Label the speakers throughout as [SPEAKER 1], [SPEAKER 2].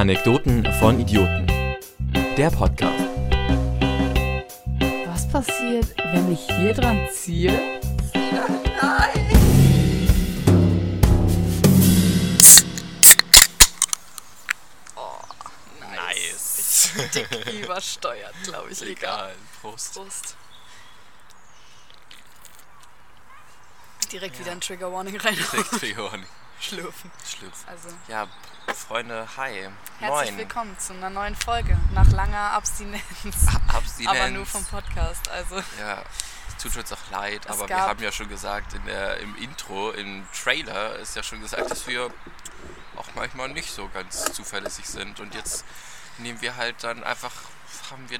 [SPEAKER 1] Anekdoten von Idioten. Der Podcast.
[SPEAKER 2] Was passiert, wenn ich hier dran ziehe?
[SPEAKER 3] Nice.
[SPEAKER 2] Dick übersteuert, glaube ich.
[SPEAKER 3] Egal. Prost.
[SPEAKER 2] Prost. Direkt wieder ein Trigger Warning rein.
[SPEAKER 3] Triggerwarning.
[SPEAKER 2] Schlürfen.
[SPEAKER 3] Schlürf.
[SPEAKER 2] Also,
[SPEAKER 3] Ja, Freunde, hi.
[SPEAKER 2] herzlich
[SPEAKER 3] Moin.
[SPEAKER 2] willkommen zu einer neuen Folge. Nach langer Abstinenz.
[SPEAKER 3] Abstinenz.
[SPEAKER 2] Aber nur vom Podcast. Also,
[SPEAKER 3] Ja, es tut uns auch leid,
[SPEAKER 2] Es
[SPEAKER 3] aber wir haben ja schon gesagt, in der, im Intro, im Trailer ist ja schon gesagt, dass wir auch manchmal nicht so ganz zuverlässig sind. Und jetzt nehmen wir halt dann einfach, haben wir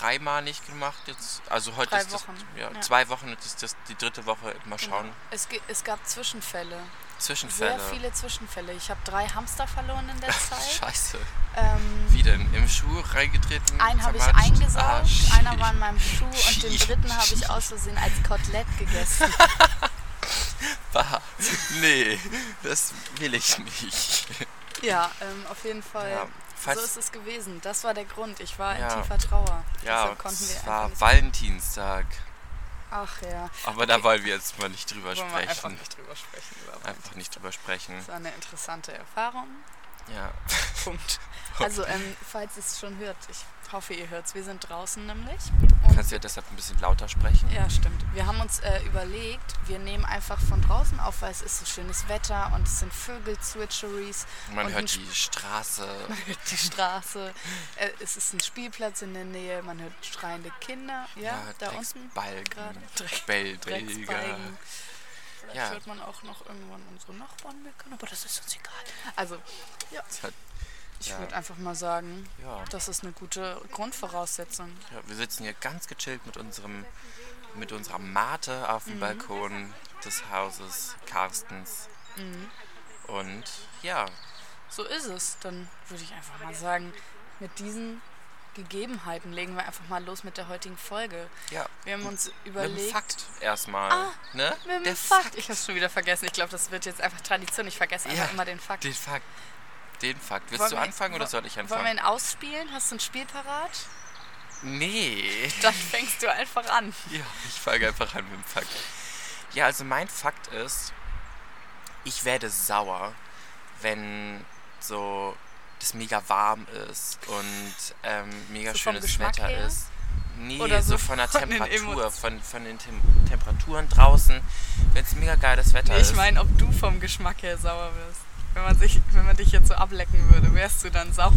[SPEAKER 3] dreimal nicht gemacht jetzt. Also heute
[SPEAKER 2] Drei
[SPEAKER 3] ist das,
[SPEAKER 2] Wochen,
[SPEAKER 3] ja,
[SPEAKER 2] ja.
[SPEAKER 3] zwei Wochen, jetzt ist das die dritte Woche. Mal schauen.
[SPEAKER 2] es, ge- es gab Zwischenfälle.
[SPEAKER 3] Zwischenfälle.
[SPEAKER 2] Sehr viele Zwischenfälle. Ich habe drei Hamster verloren in der Zeit.
[SPEAKER 3] Scheiße.
[SPEAKER 2] ähm,
[SPEAKER 3] Wie denn? Im Schuh reingetreten?
[SPEAKER 2] einen habe ich eingesaugt,
[SPEAKER 3] Ah,
[SPEAKER 2] einer war in meinem Schuh und den dritten habe ich aus Versehen als Kotelett gegessen.
[SPEAKER 3] Bah. Nee, das will ich nicht.
[SPEAKER 2] Ja, ähm, auf jeden Fall.
[SPEAKER 3] Ja,
[SPEAKER 2] so ist es gewesen. Das war der Grund. Ich war
[SPEAKER 3] Ja.
[SPEAKER 2] in tiefer Trauer.
[SPEAKER 3] Ja,
[SPEAKER 2] Deshalb konnten wir
[SPEAKER 3] es war Valentinstag.
[SPEAKER 2] Ach ja.
[SPEAKER 3] Aber da wollen wir jetzt mal nicht drüber
[SPEAKER 2] Wollen wir einfach
[SPEAKER 3] sprechen.
[SPEAKER 2] nicht drüber sprechen.
[SPEAKER 3] Einfach nicht drüber sprechen.
[SPEAKER 2] Das war eine interessante Erfahrung.
[SPEAKER 3] Ja.
[SPEAKER 2] Punkt. Also, ähm, falls ihr es schon hört, ich hoffe, ihr hört es. Wir sind draußen nämlich.
[SPEAKER 3] Du kannst ja deshalb ein bisschen lauter sprechen.
[SPEAKER 2] Ja, stimmt. Wir haben uns äh, überlegt, wir nehmen einfach von draußen auf, weil es ist so schönes Wetter und es sind Vögel-Zwitscheries.
[SPEAKER 3] Man hört die Straße.
[SPEAKER 2] Man hört die Straße. Äh, es ist ein Spielplatz in der Nähe. Man hört schreiende Kinder. Ja, da unten. Gerade. Dreck-. Drecksbalgen. Vielleicht
[SPEAKER 3] Ja.
[SPEAKER 2] hört man auch noch irgendwann unsere Nachbarn meckern, aber das ist uns egal. Also, ja,
[SPEAKER 3] hat-
[SPEAKER 2] ich
[SPEAKER 3] Ja.
[SPEAKER 2] würde einfach mal sagen,
[SPEAKER 3] Ja.
[SPEAKER 2] das ist eine gute Grundvoraussetzung.
[SPEAKER 3] ja, wir sitzen hier ganz gechillt mit unserem mit unserer Mate auf
[SPEAKER 2] Mhm.
[SPEAKER 3] dem Balkon des Hauses Carstens.
[SPEAKER 2] Mhm.
[SPEAKER 3] Und ja,
[SPEAKER 2] So ist es. Dann würde ich einfach mal sagen, mit diesen Gegebenheiten legen wir einfach mal los mit der heutigen Folge.
[SPEAKER 3] ja.
[SPEAKER 2] Wir haben uns
[SPEAKER 3] Mit dem
[SPEAKER 2] überlegt.
[SPEAKER 3] Fakt erstmal.
[SPEAKER 2] Ah,
[SPEAKER 3] ne?
[SPEAKER 2] Mit dem
[SPEAKER 3] Der
[SPEAKER 2] Fakt. Ich habe schon wieder vergessen. Ich glaube, das wird jetzt einfach Tradition. Ich vergesse
[SPEAKER 3] Ja.
[SPEAKER 2] einfach immer den Fakt.
[SPEAKER 3] Den Fakt. Den Fakt. Willst
[SPEAKER 2] Wollen
[SPEAKER 3] du
[SPEAKER 2] wir-
[SPEAKER 3] anfangen oder
[SPEAKER 2] wo-
[SPEAKER 3] soll ich
[SPEAKER 2] Wollen wir
[SPEAKER 3] anfangen?
[SPEAKER 2] ihn ausspielen? Hast du ein Spiel parat?
[SPEAKER 3] Nee.
[SPEAKER 2] Dann fängst du einfach an.
[SPEAKER 3] Ja, ich fange einfach an mit dem Fakt. Ja, also mein Fakt ist, ich werde sauer, wenn so das mega warm ist und ähm, mega
[SPEAKER 2] So
[SPEAKER 3] schönes Wetter
[SPEAKER 2] her?
[SPEAKER 3] ist. Nee,
[SPEAKER 2] Oder
[SPEAKER 3] so
[SPEAKER 2] so
[SPEAKER 3] von der
[SPEAKER 2] von
[SPEAKER 3] Temperatur, von, von den Tem Temperaturen draußen, wenn es mega geiles Wetter
[SPEAKER 2] Nee, ich
[SPEAKER 3] ist.
[SPEAKER 2] meine, ob du vom Geschmack her sauer wirst. Wenn man, sich, wenn man dich jetzt so ablecken würde, wärst du dann sauer.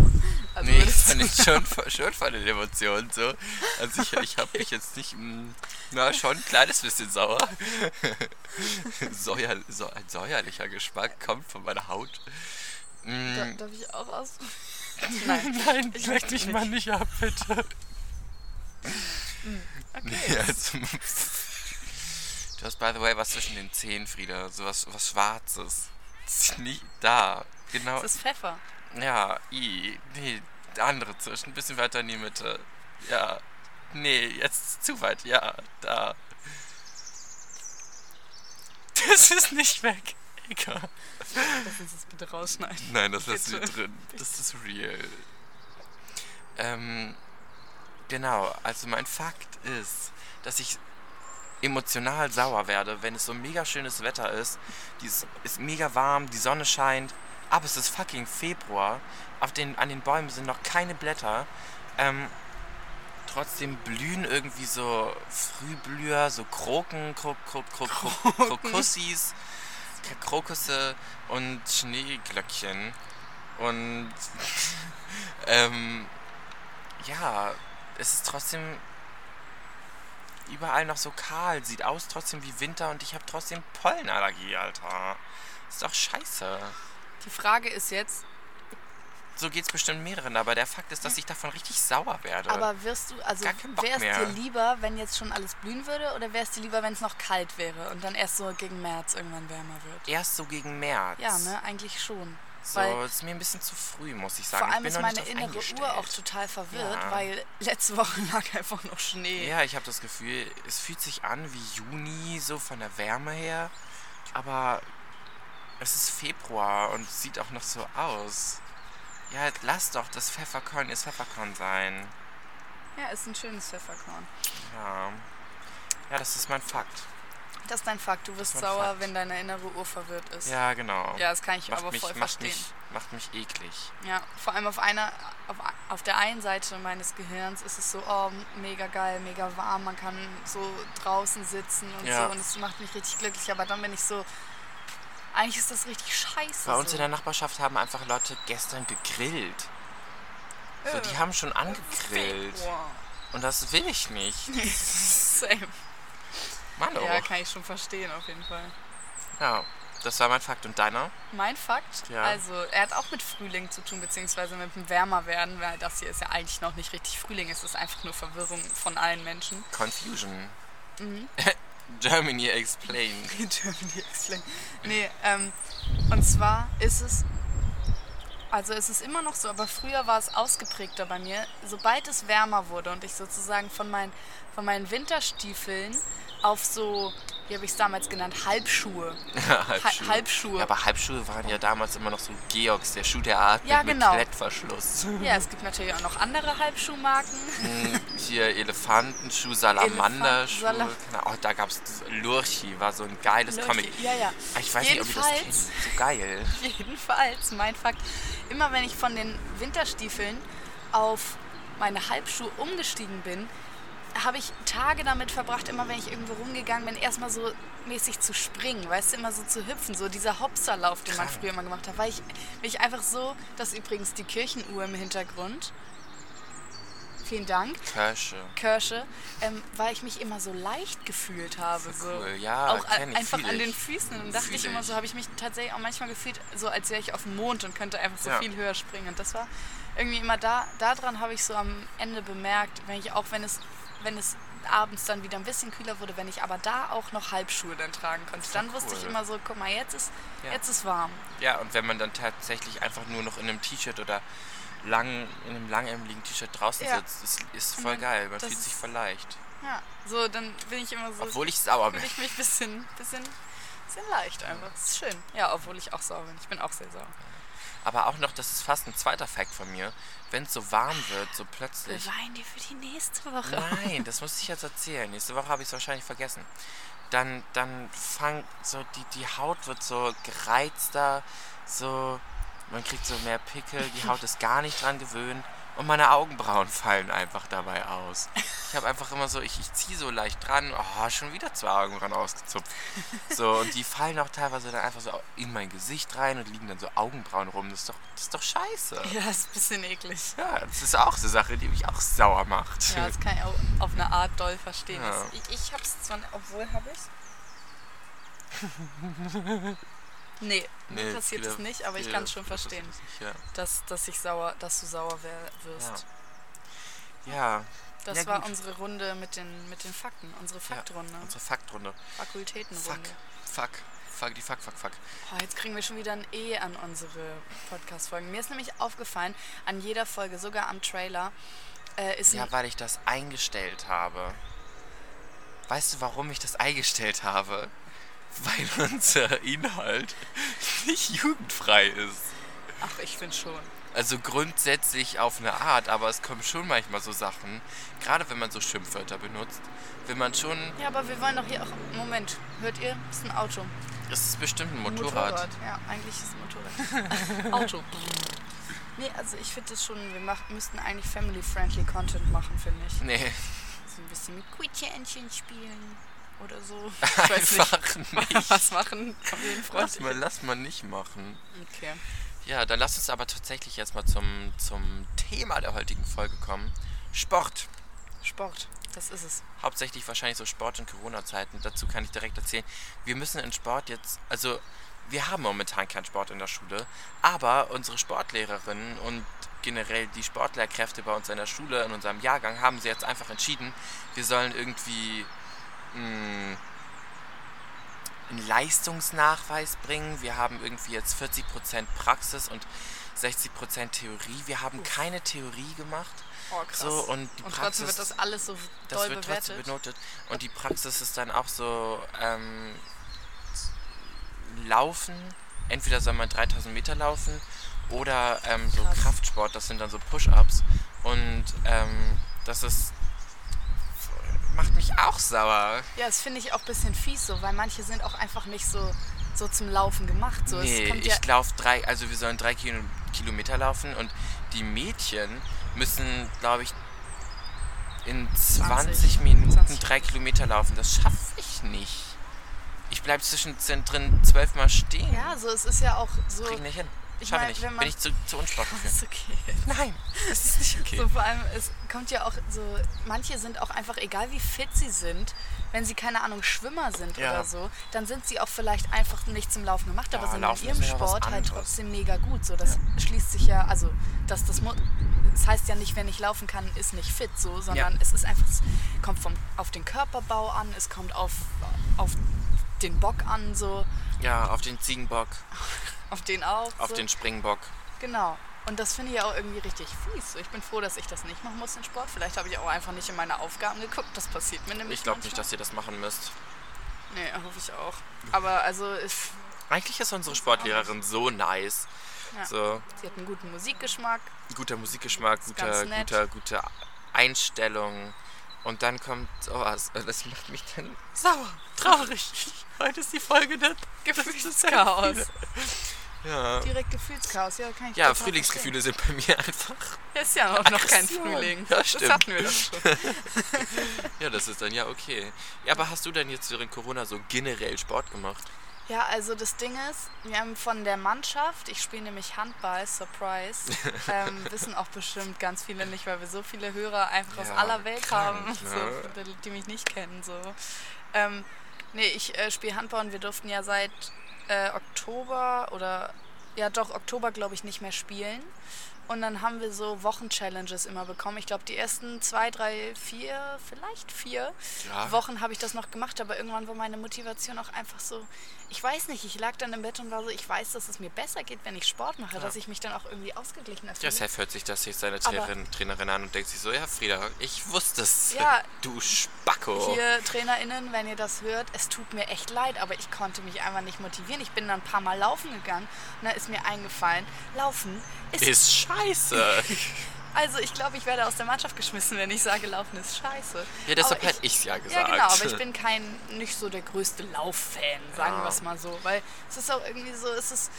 [SPEAKER 2] Also
[SPEAKER 3] nee,
[SPEAKER 2] würdest
[SPEAKER 3] fand ich schon, von- schon von den Emotionen so. Also ich, ich habe mich jetzt nicht, mh, na schon ein kleines bisschen sauer. Säuer, so, ein säuerlicher Geschmack kommt von meiner Haut.
[SPEAKER 2] Da,
[SPEAKER 3] Mm,
[SPEAKER 2] darf ich auch aus? Nein.
[SPEAKER 3] Nein,
[SPEAKER 2] ich
[SPEAKER 3] leck
[SPEAKER 2] nicht.
[SPEAKER 3] mal nicht ab, bitte.
[SPEAKER 2] Okay.
[SPEAKER 3] Nee, also, du hast, by the way, was zwischen den Zähnen, Frieda. So was, was Schwarzes. Das ist nicht da. Genau.
[SPEAKER 2] Das ist Pfeffer.
[SPEAKER 3] Ja, i. Nee, der andere zwischen. Ein bisschen weiter in die Mitte. Ja. Nee, jetzt zu weit. Ja, da. Das ist nicht weg. Egal.
[SPEAKER 2] Lass uns das bitte rausschneiden.
[SPEAKER 3] Nein, das du
[SPEAKER 2] Bitte.
[SPEAKER 3] drin. Das ist real. Ähm, genau, also mein Fakt ist, dass ich emotional sauer werde, wenn es so mega schönes Wetter ist. Es ist mega warm, die Sonne scheint, aber es ist fucking Februar. Auf den, an den Bäumen sind noch keine Blätter. Ähm, trotzdem blühen irgendwie so Frühblüher, so Kroken, Kro Kro Kro Kro Krokussis, Krokusse und Schneeglöckchen. Und ähm, ja, es ist trotzdem überall noch so kahl, sieht aus trotzdem wie Winter und ich habe trotzdem Pollenallergie, Alter. Ist doch scheiße.
[SPEAKER 2] Die Frage ist jetzt,
[SPEAKER 3] So geht's bestimmt mehreren, aber der Fakt ist, dass ich davon richtig sauer werde.
[SPEAKER 2] aber wirst du, also wäre es dir lieber, wenn jetzt schon alles blühen würde, oder wäre es dir lieber, wenn es noch kalt wäre und dann erst so gegen März irgendwann wärmer wird?
[SPEAKER 3] Erst so gegen März.
[SPEAKER 2] Ja, ne, eigentlich schon.
[SPEAKER 3] So,
[SPEAKER 2] Weil
[SPEAKER 3] ist mir ein bisschen zu früh, muss ich sagen.
[SPEAKER 2] vor allem
[SPEAKER 3] ich
[SPEAKER 2] ist meine innere Uhr auch total verwirrt,
[SPEAKER 3] Ja.
[SPEAKER 2] weil letzte Woche lag einfach noch Schnee.
[SPEAKER 3] Ja, ich habe das Gefühl, es fühlt sich an wie Juni, so von der Wärme her. Aber es ist Februar und es sieht auch noch so aus. Ja, lass doch das Pfefferkorn ist Pfefferkorn sein.
[SPEAKER 2] Ja, ist ein schönes Pfefferkorn.
[SPEAKER 3] Ja. Ja, das ist mein Fakt.
[SPEAKER 2] Das ist dein Fakt. Du wirst sauer,
[SPEAKER 3] Fakt.
[SPEAKER 2] wenn deine innere Uhr verwirrt ist.
[SPEAKER 3] Ja, genau.
[SPEAKER 2] Ja, das kann ich
[SPEAKER 3] macht
[SPEAKER 2] aber
[SPEAKER 3] mich,
[SPEAKER 2] voll
[SPEAKER 3] macht
[SPEAKER 2] verstehen.
[SPEAKER 3] mich, macht mich eklig.
[SPEAKER 2] Ja, vor allem auf einer, auf, auf der einen Seite meines Gehirns ist es so, oh, mega geil, mega warm, man kann so draußen sitzen und
[SPEAKER 3] Ja.
[SPEAKER 2] so und es macht mich richtig glücklich, aber dann bin ich so, eigentlich ist das richtig scheiße.
[SPEAKER 3] Bei uns
[SPEAKER 2] so.
[SPEAKER 3] in der Nachbarschaft haben einfach Leute gestern gegrillt. So, die
[SPEAKER 2] Äh,
[SPEAKER 3] haben schon angegrillt. Und das will ich nicht.
[SPEAKER 2] Same.
[SPEAKER 3] Mann, oh.
[SPEAKER 2] Ja, kann ich schon verstehen, auf jeden Fall.
[SPEAKER 3] Ja, das war mein Fakt. Und deiner?
[SPEAKER 2] Mein Fakt,
[SPEAKER 3] Ja.
[SPEAKER 2] also er hat auch mit Frühling zu tun, beziehungsweise mit dem Wärmerwerden, weil das hier ist ja eigentlich noch nicht richtig Frühling, es ist einfach nur Verwirrung von allen Menschen.
[SPEAKER 3] Confusion.
[SPEAKER 2] Mhm.
[SPEAKER 3] Germany explain.
[SPEAKER 2] Germany Explain. Nee, ähm, und zwar ist es, also es ist immer noch so, aber früher war es ausgeprägter bei mir. Sobald es wärmer wurde und ich sozusagen von meinen, von meinen Winterstiefeln auf so, wie habe ich es damals genannt, Halbschuhe.
[SPEAKER 3] Halbschuhe.
[SPEAKER 2] Ha Halbschuhe.
[SPEAKER 3] Ja, aber Halbschuhe waren ja damals immer noch so Georgs, der Schuh der Art
[SPEAKER 2] Ja,
[SPEAKER 3] mit,
[SPEAKER 2] genau.
[SPEAKER 3] mit Klettverschluss.
[SPEAKER 2] Ja, es gibt natürlich auch noch andere Halbschuhmarken.
[SPEAKER 3] Hm, Hier Elefantenschuh, Salamanderschuh.
[SPEAKER 2] Elefant- Sala-
[SPEAKER 3] Genau, oh, da gab es Lurchi, war so ein geiles Comic.
[SPEAKER 2] Ja, ja.
[SPEAKER 3] Ich weiß nicht, ob ihr das kennt.
[SPEAKER 2] Jedenfalls-
[SPEAKER 3] So geil.
[SPEAKER 2] Jedenfalls, mein Fakt, immer wenn ich von den Winterstiefeln auf meine Halbschuhe umgestiegen bin, habe ich Tage damit verbracht, immer wenn ich irgendwo rumgegangen bin, erstmal so mäßig zu springen, weißt du, immer so zu hüpfen, so dieser Hopserlauf, den man früher immer gemacht hat, weil ich mich einfach so, das ist übrigens die Kirchenuhr im Hintergrund, vielen Dank,
[SPEAKER 3] Kirsche.
[SPEAKER 2] Kirsche, ähm, weil ich mich immer so leicht gefühlt habe. So.
[SPEAKER 3] Cool, ja,
[SPEAKER 2] auch
[SPEAKER 3] ich,
[SPEAKER 2] einfach an den. Füßen. Und dachte ich immer so, habe ich mich tatsächlich auch manchmal gefühlt, so als wäre ich auf dem Mond und könnte einfach so
[SPEAKER 3] Ja.
[SPEAKER 2] viel höher springen. Und das war irgendwie immer da, daran habe ich so am Ende bemerkt, wenn ich auch wenn es, wenn es abends dann wieder ein bisschen kühler wurde, wenn ich aber da auch noch Halbschuhe dann tragen konnte, dann wusste ich
[SPEAKER 3] cool.
[SPEAKER 2] immer so, guck mal, jetzt ist,
[SPEAKER 3] Ja.
[SPEAKER 2] jetzt ist warm.
[SPEAKER 3] Ja, und wenn man dann tatsächlich einfach nur noch in einem T-Shirt oder lang, in einem langärmeligen T-Shirt draußen
[SPEAKER 2] Ja.
[SPEAKER 3] sitzt, ist, ist voll geil. Man
[SPEAKER 2] das
[SPEAKER 3] fühlt sich voll leicht.
[SPEAKER 2] Ja, so dann bin ich immer so,
[SPEAKER 3] Obwohl ich sauer bin.
[SPEAKER 2] fühle ich mich ein bisschen, bisschen, bisschen leicht einfach. Das ist schön. Ja, obwohl ich auch sauer bin. Ich bin auch sehr sauer.
[SPEAKER 3] Aber auch noch, das ist fast ein zweiter Fact von mir. Wenn es so warm wird, so plötzlich.
[SPEAKER 2] Bewein dir für die nächste Woche.
[SPEAKER 3] Nein, das muss ich jetzt erzählen. Nächste Woche habe ich es wahrscheinlich vergessen. Dann, dann fang so, die, die Haut wird so gereizter, so, man kriegt so mehr Pickel, die Haut ist gar nicht dran gewöhnt und meine Augenbrauen fallen einfach dabei aus. Ich habe einfach immer so, ich, ich ziehe so leicht dran, oh, schon wieder zwei Augenbrauen ausgezupft. So, und die fallen auch teilweise dann einfach so in mein Gesicht rein und liegen dann so Augenbrauen rum. Das ist doch, das ist doch scheiße.
[SPEAKER 2] Ja, ist ein bisschen eklig.
[SPEAKER 3] Ja, das ist auch so eine Sache, die mich auch sauer macht.
[SPEAKER 2] Ja, das kann ich auch auf eine Art doll verstehen.
[SPEAKER 3] Ja.
[SPEAKER 2] Das- Ich, ich hab's zwar, obwohl habe ich's. Nee, mir
[SPEAKER 3] Nee,
[SPEAKER 2] passiert
[SPEAKER 3] viele-
[SPEAKER 2] es nicht, aber ich kann es schon verstehen,
[SPEAKER 3] passiert nicht,
[SPEAKER 2] dass, dass, ich sauer, dass du sauer wirst.
[SPEAKER 3] Ja. ja,
[SPEAKER 2] Das
[SPEAKER 3] Ja,
[SPEAKER 2] war
[SPEAKER 3] gut.
[SPEAKER 2] unsere Runde mit den, mit den Fakten, unsere Faktrunde,
[SPEAKER 3] unsere Faktrunde.
[SPEAKER 2] Fakultätenrunde.
[SPEAKER 3] Fuck, fuck, fuck, die fuck, fuck, fuck.
[SPEAKER 2] Oh, jetzt kriegen wir schon wieder ein E an unsere Podcast-Folgen. Mir ist nämlich aufgefallen, an jeder Folge, sogar am Trailer, äh, ist
[SPEAKER 3] Ja, weil ich das eingestellt habe. Weißt du, warum ich das eingestellt habe? Weil unser Inhalt nicht jugendfrei ist.
[SPEAKER 2] Ach, ich finde schon.
[SPEAKER 3] Also grundsätzlich auf eine Art, aber es kommen schon manchmal so Sachen, gerade wenn man so Schimpfwörter benutzt, will man schon,
[SPEAKER 2] Ja, aber wir wollen doch hier auch. Moment, hört ihr? Das ist ein Auto.
[SPEAKER 3] es ist bestimmt ein
[SPEAKER 2] Ein
[SPEAKER 3] Motorrad.
[SPEAKER 2] Ja, eigentlich ist es ein Motorrad. Auto. Nee, also ich finde das schon, wir mach, müssten eigentlich family-friendly Content machen, finde ich.
[SPEAKER 3] Nee,
[SPEAKER 2] So ein bisschen mit Quietschähnchen spielen oder so. Ich weiß
[SPEAKER 3] einfach
[SPEAKER 2] nicht.
[SPEAKER 3] nicht.
[SPEAKER 2] Was machen?
[SPEAKER 3] Lass mal, lass mal nicht machen.
[SPEAKER 2] Okay.
[SPEAKER 3] Ja, dann lass uns aber tatsächlich jetzt mal zum, zum Thema der heutigen Folge kommen. Sport.
[SPEAKER 2] Sport, das ist es.
[SPEAKER 3] Hauptsächlich wahrscheinlich so Sport in Corona-Zeiten. Dazu kann ich direkt erzählen. Wir müssen in Sport jetzt, also wir haben momentan keinen Sport in der Schule, aber unsere Sportlehrerinnen und generell die Sportlehrkräfte bei uns in der Schule, in unserem Jahrgang, haben sie jetzt einfach entschieden, wir sollen irgendwie mh, einen Leistungsnachweis bringen. Wir haben irgendwie jetzt 40% Praxis und 60% Theorie. Wir haben keine Theorie gemacht.
[SPEAKER 2] Oh, krass.
[SPEAKER 3] So, und die
[SPEAKER 2] und
[SPEAKER 3] Praxis,
[SPEAKER 2] trotzdem wird das alles so
[SPEAKER 3] das
[SPEAKER 2] doll
[SPEAKER 3] wird
[SPEAKER 2] bewertet.
[SPEAKER 3] trotzdem benotet. Und die Praxis ist dann auch so ähm, Laufen. Entweder soll man 3000 Meter laufen Oder ähm, so
[SPEAKER 2] Krass.
[SPEAKER 3] Kraftsport, das sind dann so Push-Ups. Und ähm, das ist. Macht mich auch sauer.
[SPEAKER 2] Ja, das finde ich auch ein bisschen fies so, weil manche sind auch einfach nicht so, so zum Laufen gemacht. So,
[SPEAKER 3] nee, ich
[SPEAKER 2] ja,
[SPEAKER 3] laufe drei, also wir sollen drei Kilo, Kilometer laufen und die Mädchen müssen, glaube ich, in 20,
[SPEAKER 2] 20
[SPEAKER 3] Minuten
[SPEAKER 2] 20.
[SPEAKER 3] drei Kilometer laufen. Das schaffe ich nicht. Ich bleibe zwischendrin zwölfmal stehen.
[SPEAKER 2] ja, so es ist ja auch so.
[SPEAKER 3] Krieg ich nicht hin.
[SPEAKER 2] Ich
[SPEAKER 3] Schaffe
[SPEAKER 2] mein,
[SPEAKER 3] ich nicht.
[SPEAKER 2] wenn man-
[SPEAKER 3] Bin ich zu, zu unsportlich für.
[SPEAKER 2] Ist okay.
[SPEAKER 3] Nein, das ist nicht okay.
[SPEAKER 2] So vor allem, es kommt ja auch so, manche sind auch einfach, egal wie fit sie sind, wenn sie, keine Ahnung, Schwimmer sind
[SPEAKER 3] Ja.
[SPEAKER 2] oder so, dann sind sie auch vielleicht einfach nicht zum Laufen gemacht, aber
[SPEAKER 3] Ja,
[SPEAKER 2] sind
[SPEAKER 3] Laufen
[SPEAKER 2] in ihrem
[SPEAKER 3] ja
[SPEAKER 2] Sport halt trotzdem mega gut. So, das schließt sich ja, also das, das, das heißt ja nicht, wenn ich laufen kann, ist nicht fit so, sondern es ist einfach, es kommt vom, auf den Körperbau an, es kommt auf, auf den Bock an, so,
[SPEAKER 3] Ja, auf den Ziegenbock,
[SPEAKER 2] auf den auch.
[SPEAKER 3] auf
[SPEAKER 2] so.
[SPEAKER 3] den Springbock.
[SPEAKER 2] Genau. Und das finde ich auch irgendwie richtig fies. Ich bin froh, dass ich das nicht machen muss, den Sport. Vielleicht habe ich auch einfach nicht in meine Aufgaben geguckt. Das passiert mir nämlich
[SPEAKER 3] Ich glaube nicht, dass ihr das machen müsst.
[SPEAKER 2] Nee, hoffe ich auch. Aber also, ich,
[SPEAKER 3] Eigentlich ist unsere Sportlehrerin so nice.
[SPEAKER 2] Ja.
[SPEAKER 3] So,
[SPEAKER 2] sie hat einen guten Musikgeschmack.
[SPEAKER 3] guter Musikgeschmack,
[SPEAKER 2] Ist
[SPEAKER 3] guter, guter, gute Einstellung. Und dann kommt sowas. Das macht mich dann sauer, traurig. Heute ist die Folge der
[SPEAKER 2] Gefühlschaos.
[SPEAKER 3] Ja.
[SPEAKER 2] Direkt Gefühlschaos. Ja, kann ich
[SPEAKER 3] Ja, Frühlingsgefühle sind bei mir einfach.
[SPEAKER 2] verstehen. Ist ja auch noch kein. Frühling.
[SPEAKER 3] Ja,
[SPEAKER 2] das
[SPEAKER 3] stimmt.
[SPEAKER 2] hatten wir doch schon.
[SPEAKER 3] Ja, das ist dann ja okay. Ja, aber hast du denn jetzt während Corona so generell Sport gemacht?
[SPEAKER 2] Ja, also das Ding ist, wir haben von der Mannschaft, ich spiele nämlich Handball, Surprise, ähm, wissen auch bestimmt ganz viele nicht, weil wir so viele Hörer einfach aus
[SPEAKER 3] Ja,
[SPEAKER 2] aller Welt
[SPEAKER 3] krank,
[SPEAKER 2] haben,
[SPEAKER 3] ne?
[SPEAKER 2] so, die- die mich nicht kennen. So. Ähm, nee, ich äh, spiele Handball und wir durften ja seit äh, Oktober oder ja doch Oktober glaube ich nicht mehr spielen. Und dann haben wir so Wochen-Challenges immer bekommen. Ich glaube, die ersten zwei, drei, vier, vielleicht vier
[SPEAKER 3] Ja.
[SPEAKER 2] Wochen habe ich das noch gemacht, aber irgendwann war meine Motivation auch einfach so, ich weiß nicht, ich lag dann im Bett und war so, ich weiß, dass es mir besser geht, wenn ich Sport mache, dass ich mich dann auch irgendwie ausgeglichener
[SPEAKER 3] Ja,
[SPEAKER 2] fühle.
[SPEAKER 3] Seth hört sich das jetzt seine Trainerin, Trainerin an und denkt sich so, ja Frieda, ich wusste es.
[SPEAKER 2] Ja.
[SPEAKER 3] Du Spacko.
[SPEAKER 2] Hier, TrainerInnen, wenn ihr das hört, es tut mir echt leid, aber ich konnte mich einfach nicht motivieren. Ich bin dann ein paar Mal laufen gegangen und da ist mir eingefallen, Laufen ist...
[SPEAKER 3] Ist scheiße.
[SPEAKER 2] Also ich glaube, ich werde aus der Mannschaft geschmissen, wenn ich sage, Laufen ist scheiße.
[SPEAKER 3] Ja, deshalb
[SPEAKER 2] Aber ich-
[SPEAKER 3] hätte ich's ja gesagt.
[SPEAKER 2] Ja, genau, aber ich bin kein, nicht so der größte Lauffan, sagen
[SPEAKER 3] Ja.
[SPEAKER 2] wir es mal so. Weil es ist auch irgendwie so, es ist,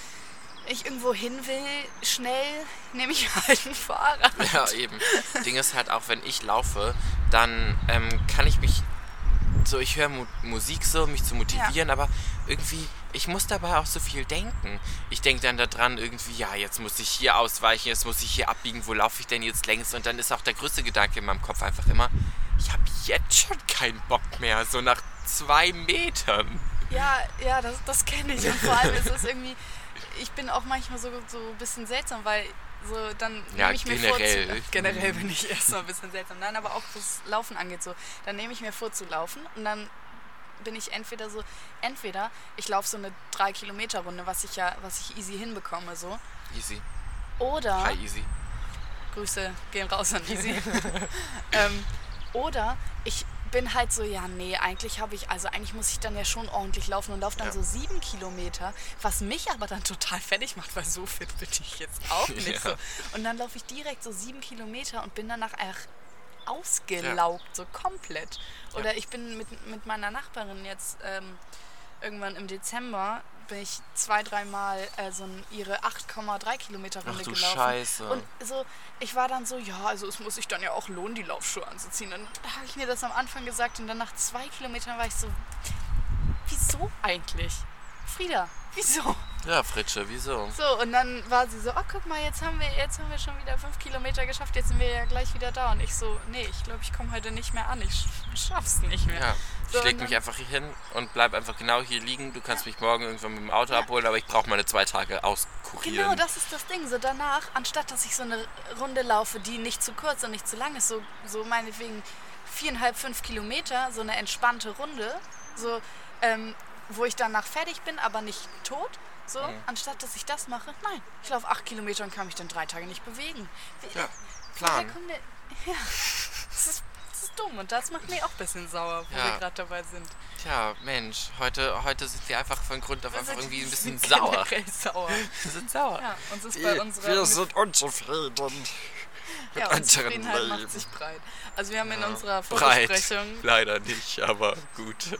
[SPEAKER 2] ich irgendwo hin will, schnell, nehme ich halt ein Fahrrad.
[SPEAKER 3] Ja, eben. Ding ist halt auch, wenn ich laufe, dann ähm, kann ich mich so, ich höre Mu Musik so, um mich zu motivieren, aber irgendwie, ich muss dabei auch so viel denken. Ich denke dann daran irgendwie, ja, jetzt muss ich hier ausweichen, jetzt muss ich hier abbiegen, wo laufe ich denn jetzt längs? Und dann ist auch der größte Gedanke in meinem Kopf einfach immer, ich habe jetzt schon keinen Bock mehr, so nach zwei Metern.
[SPEAKER 2] Ja, ja, das, das kenne ich. Und vor allem ist es irgendwie, ich bin auch manchmal so, so ein bisschen seltsam, weil so dann
[SPEAKER 3] Ja,
[SPEAKER 2] nehme ich mir vor zu, generell bin ich erstmal ein bisschen seltsam. Nein, aber auch was Laufen angeht so, dann nehme ich mir vor zu laufen und dann bin ich entweder so, entweder ich laufe so eine 3 Kilometer Runde, was ich ja, was ich easy hinbekomme so,
[SPEAKER 3] Easy.
[SPEAKER 2] oder
[SPEAKER 3] Hi, easy.
[SPEAKER 2] Grüße gehen raus an Easy. ähm, oder ich bin halt so, ja, nee, eigentlich habe ich, also eigentlich muss ich dann ja schon ordentlich laufen und laufe dann
[SPEAKER 3] Ja.
[SPEAKER 2] so sieben Kilometer, was mich aber dann total fertig macht, weil so fit bin ich jetzt auch nicht
[SPEAKER 3] Ja.
[SPEAKER 2] so. Und dann laufe ich direkt so sieben Kilometer und bin danach ausgelaugt, so komplett. Oder ich bin mit, mit meiner Nachbarin jetzt ähm, irgendwann im Dezember bin ich zwei, dreimal äh, so ihre 8,3 Kilometer Runde
[SPEAKER 3] Ach du
[SPEAKER 2] gelaufen.
[SPEAKER 3] Scheiße.
[SPEAKER 2] Und so, ich war dann so, ja, also es muss sich dann ja auch lohnen, die Laufschuhe anzuziehen. Dann habe ich mir das am Anfang gesagt und dann nach zwei Kilometern war ich so, wieso eigentlich? Frieda, wieso?
[SPEAKER 3] Ja, Fritsche, wieso?
[SPEAKER 2] So, und dann war sie so, oh, guck mal, jetzt haben wir, jetzt haben wir schon wieder fünf Kilometer geschafft, jetzt sind wir ja gleich wieder da. Und ich so, nee, ich glaube, ich komme heute nicht mehr an, ich sch- schaff's nicht mehr.
[SPEAKER 3] Ja,
[SPEAKER 2] So,
[SPEAKER 3] ich leg
[SPEAKER 2] und
[SPEAKER 3] mich einfach hier hin und bleib einfach genau hier liegen. Du kannst mich morgen irgendwann mit dem Auto abholen, aber ich brauche meine zwei Tage auskurieren.
[SPEAKER 2] Genau, das ist das Ding. So danach, anstatt dass ich so eine Runde laufe, die nicht zu kurz und nicht zu lang ist, so, so meinetwegen viereinhalb, fünf Kilometer, so eine entspannte Runde, so, ähm, wo ich danach fertig bin, aber nicht tot. So,
[SPEAKER 3] Mhm.
[SPEAKER 2] anstatt dass ich das mache, nein, ich laufe acht Kilometer und kann mich dann drei Tage nicht bewegen. Wie,
[SPEAKER 3] Ja, Plan.
[SPEAKER 2] kommt der- Ja, das ist, das ist dumm und das macht mich auch ein bisschen sauer, wo
[SPEAKER 3] Ja.
[SPEAKER 2] wir gerade dabei sind.
[SPEAKER 3] Tja, Mensch, heute, heute sind wir einfach von Grund auf
[SPEAKER 2] Wir
[SPEAKER 3] einfach irgendwie ein bisschen
[SPEAKER 2] sind
[SPEAKER 3] sauer.
[SPEAKER 2] sauer.
[SPEAKER 3] Wir sind sauer.
[SPEAKER 2] Ja, uns ist bei unserer
[SPEAKER 4] Wir sind unzufrieden.
[SPEAKER 2] ja,
[SPEAKER 4] unseren
[SPEAKER 2] Unzufriedenheit macht
[SPEAKER 4] Leben.
[SPEAKER 2] sich breit. Also wir haben in unserer
[SPEAKER 3] Breit.
[SPEAKER 2] Vorbesprechung,
[SPEAKER 3] Leider nicht, aber gut.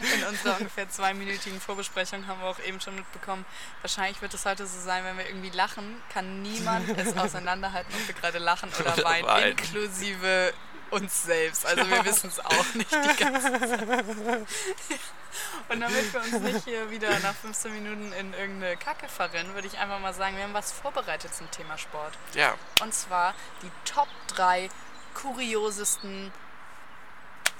[SPEAKER 2] In unserer ungefähr zweiminütigen Vorbesprechung haben wir auch eben schon mitbekommen, wahrscheinlich wird es heute so sein, wenn wir irgendwie lachen, kann niemand es auseinanderhalten, ob wir gerade lachen oder,
[SPEAKER 3] Oder
[SPEAKER 2] weinen,
[SPEAKER 3] weinen.
[SPEAKER 2] inklusive uns selbst. Also wir wissen es auch nicht die ganze Zeit. Und damit wir uns nicht hier wieder nach 15 Minuten in irgendeine Kacke verrennen, würde ich einfach mal sagen, wir haben was vorbereitet zum Thema Sport.
[SPEAKER 3] Ja,
[SPEAKER 2] Und zwar die Top 3 kuriosesten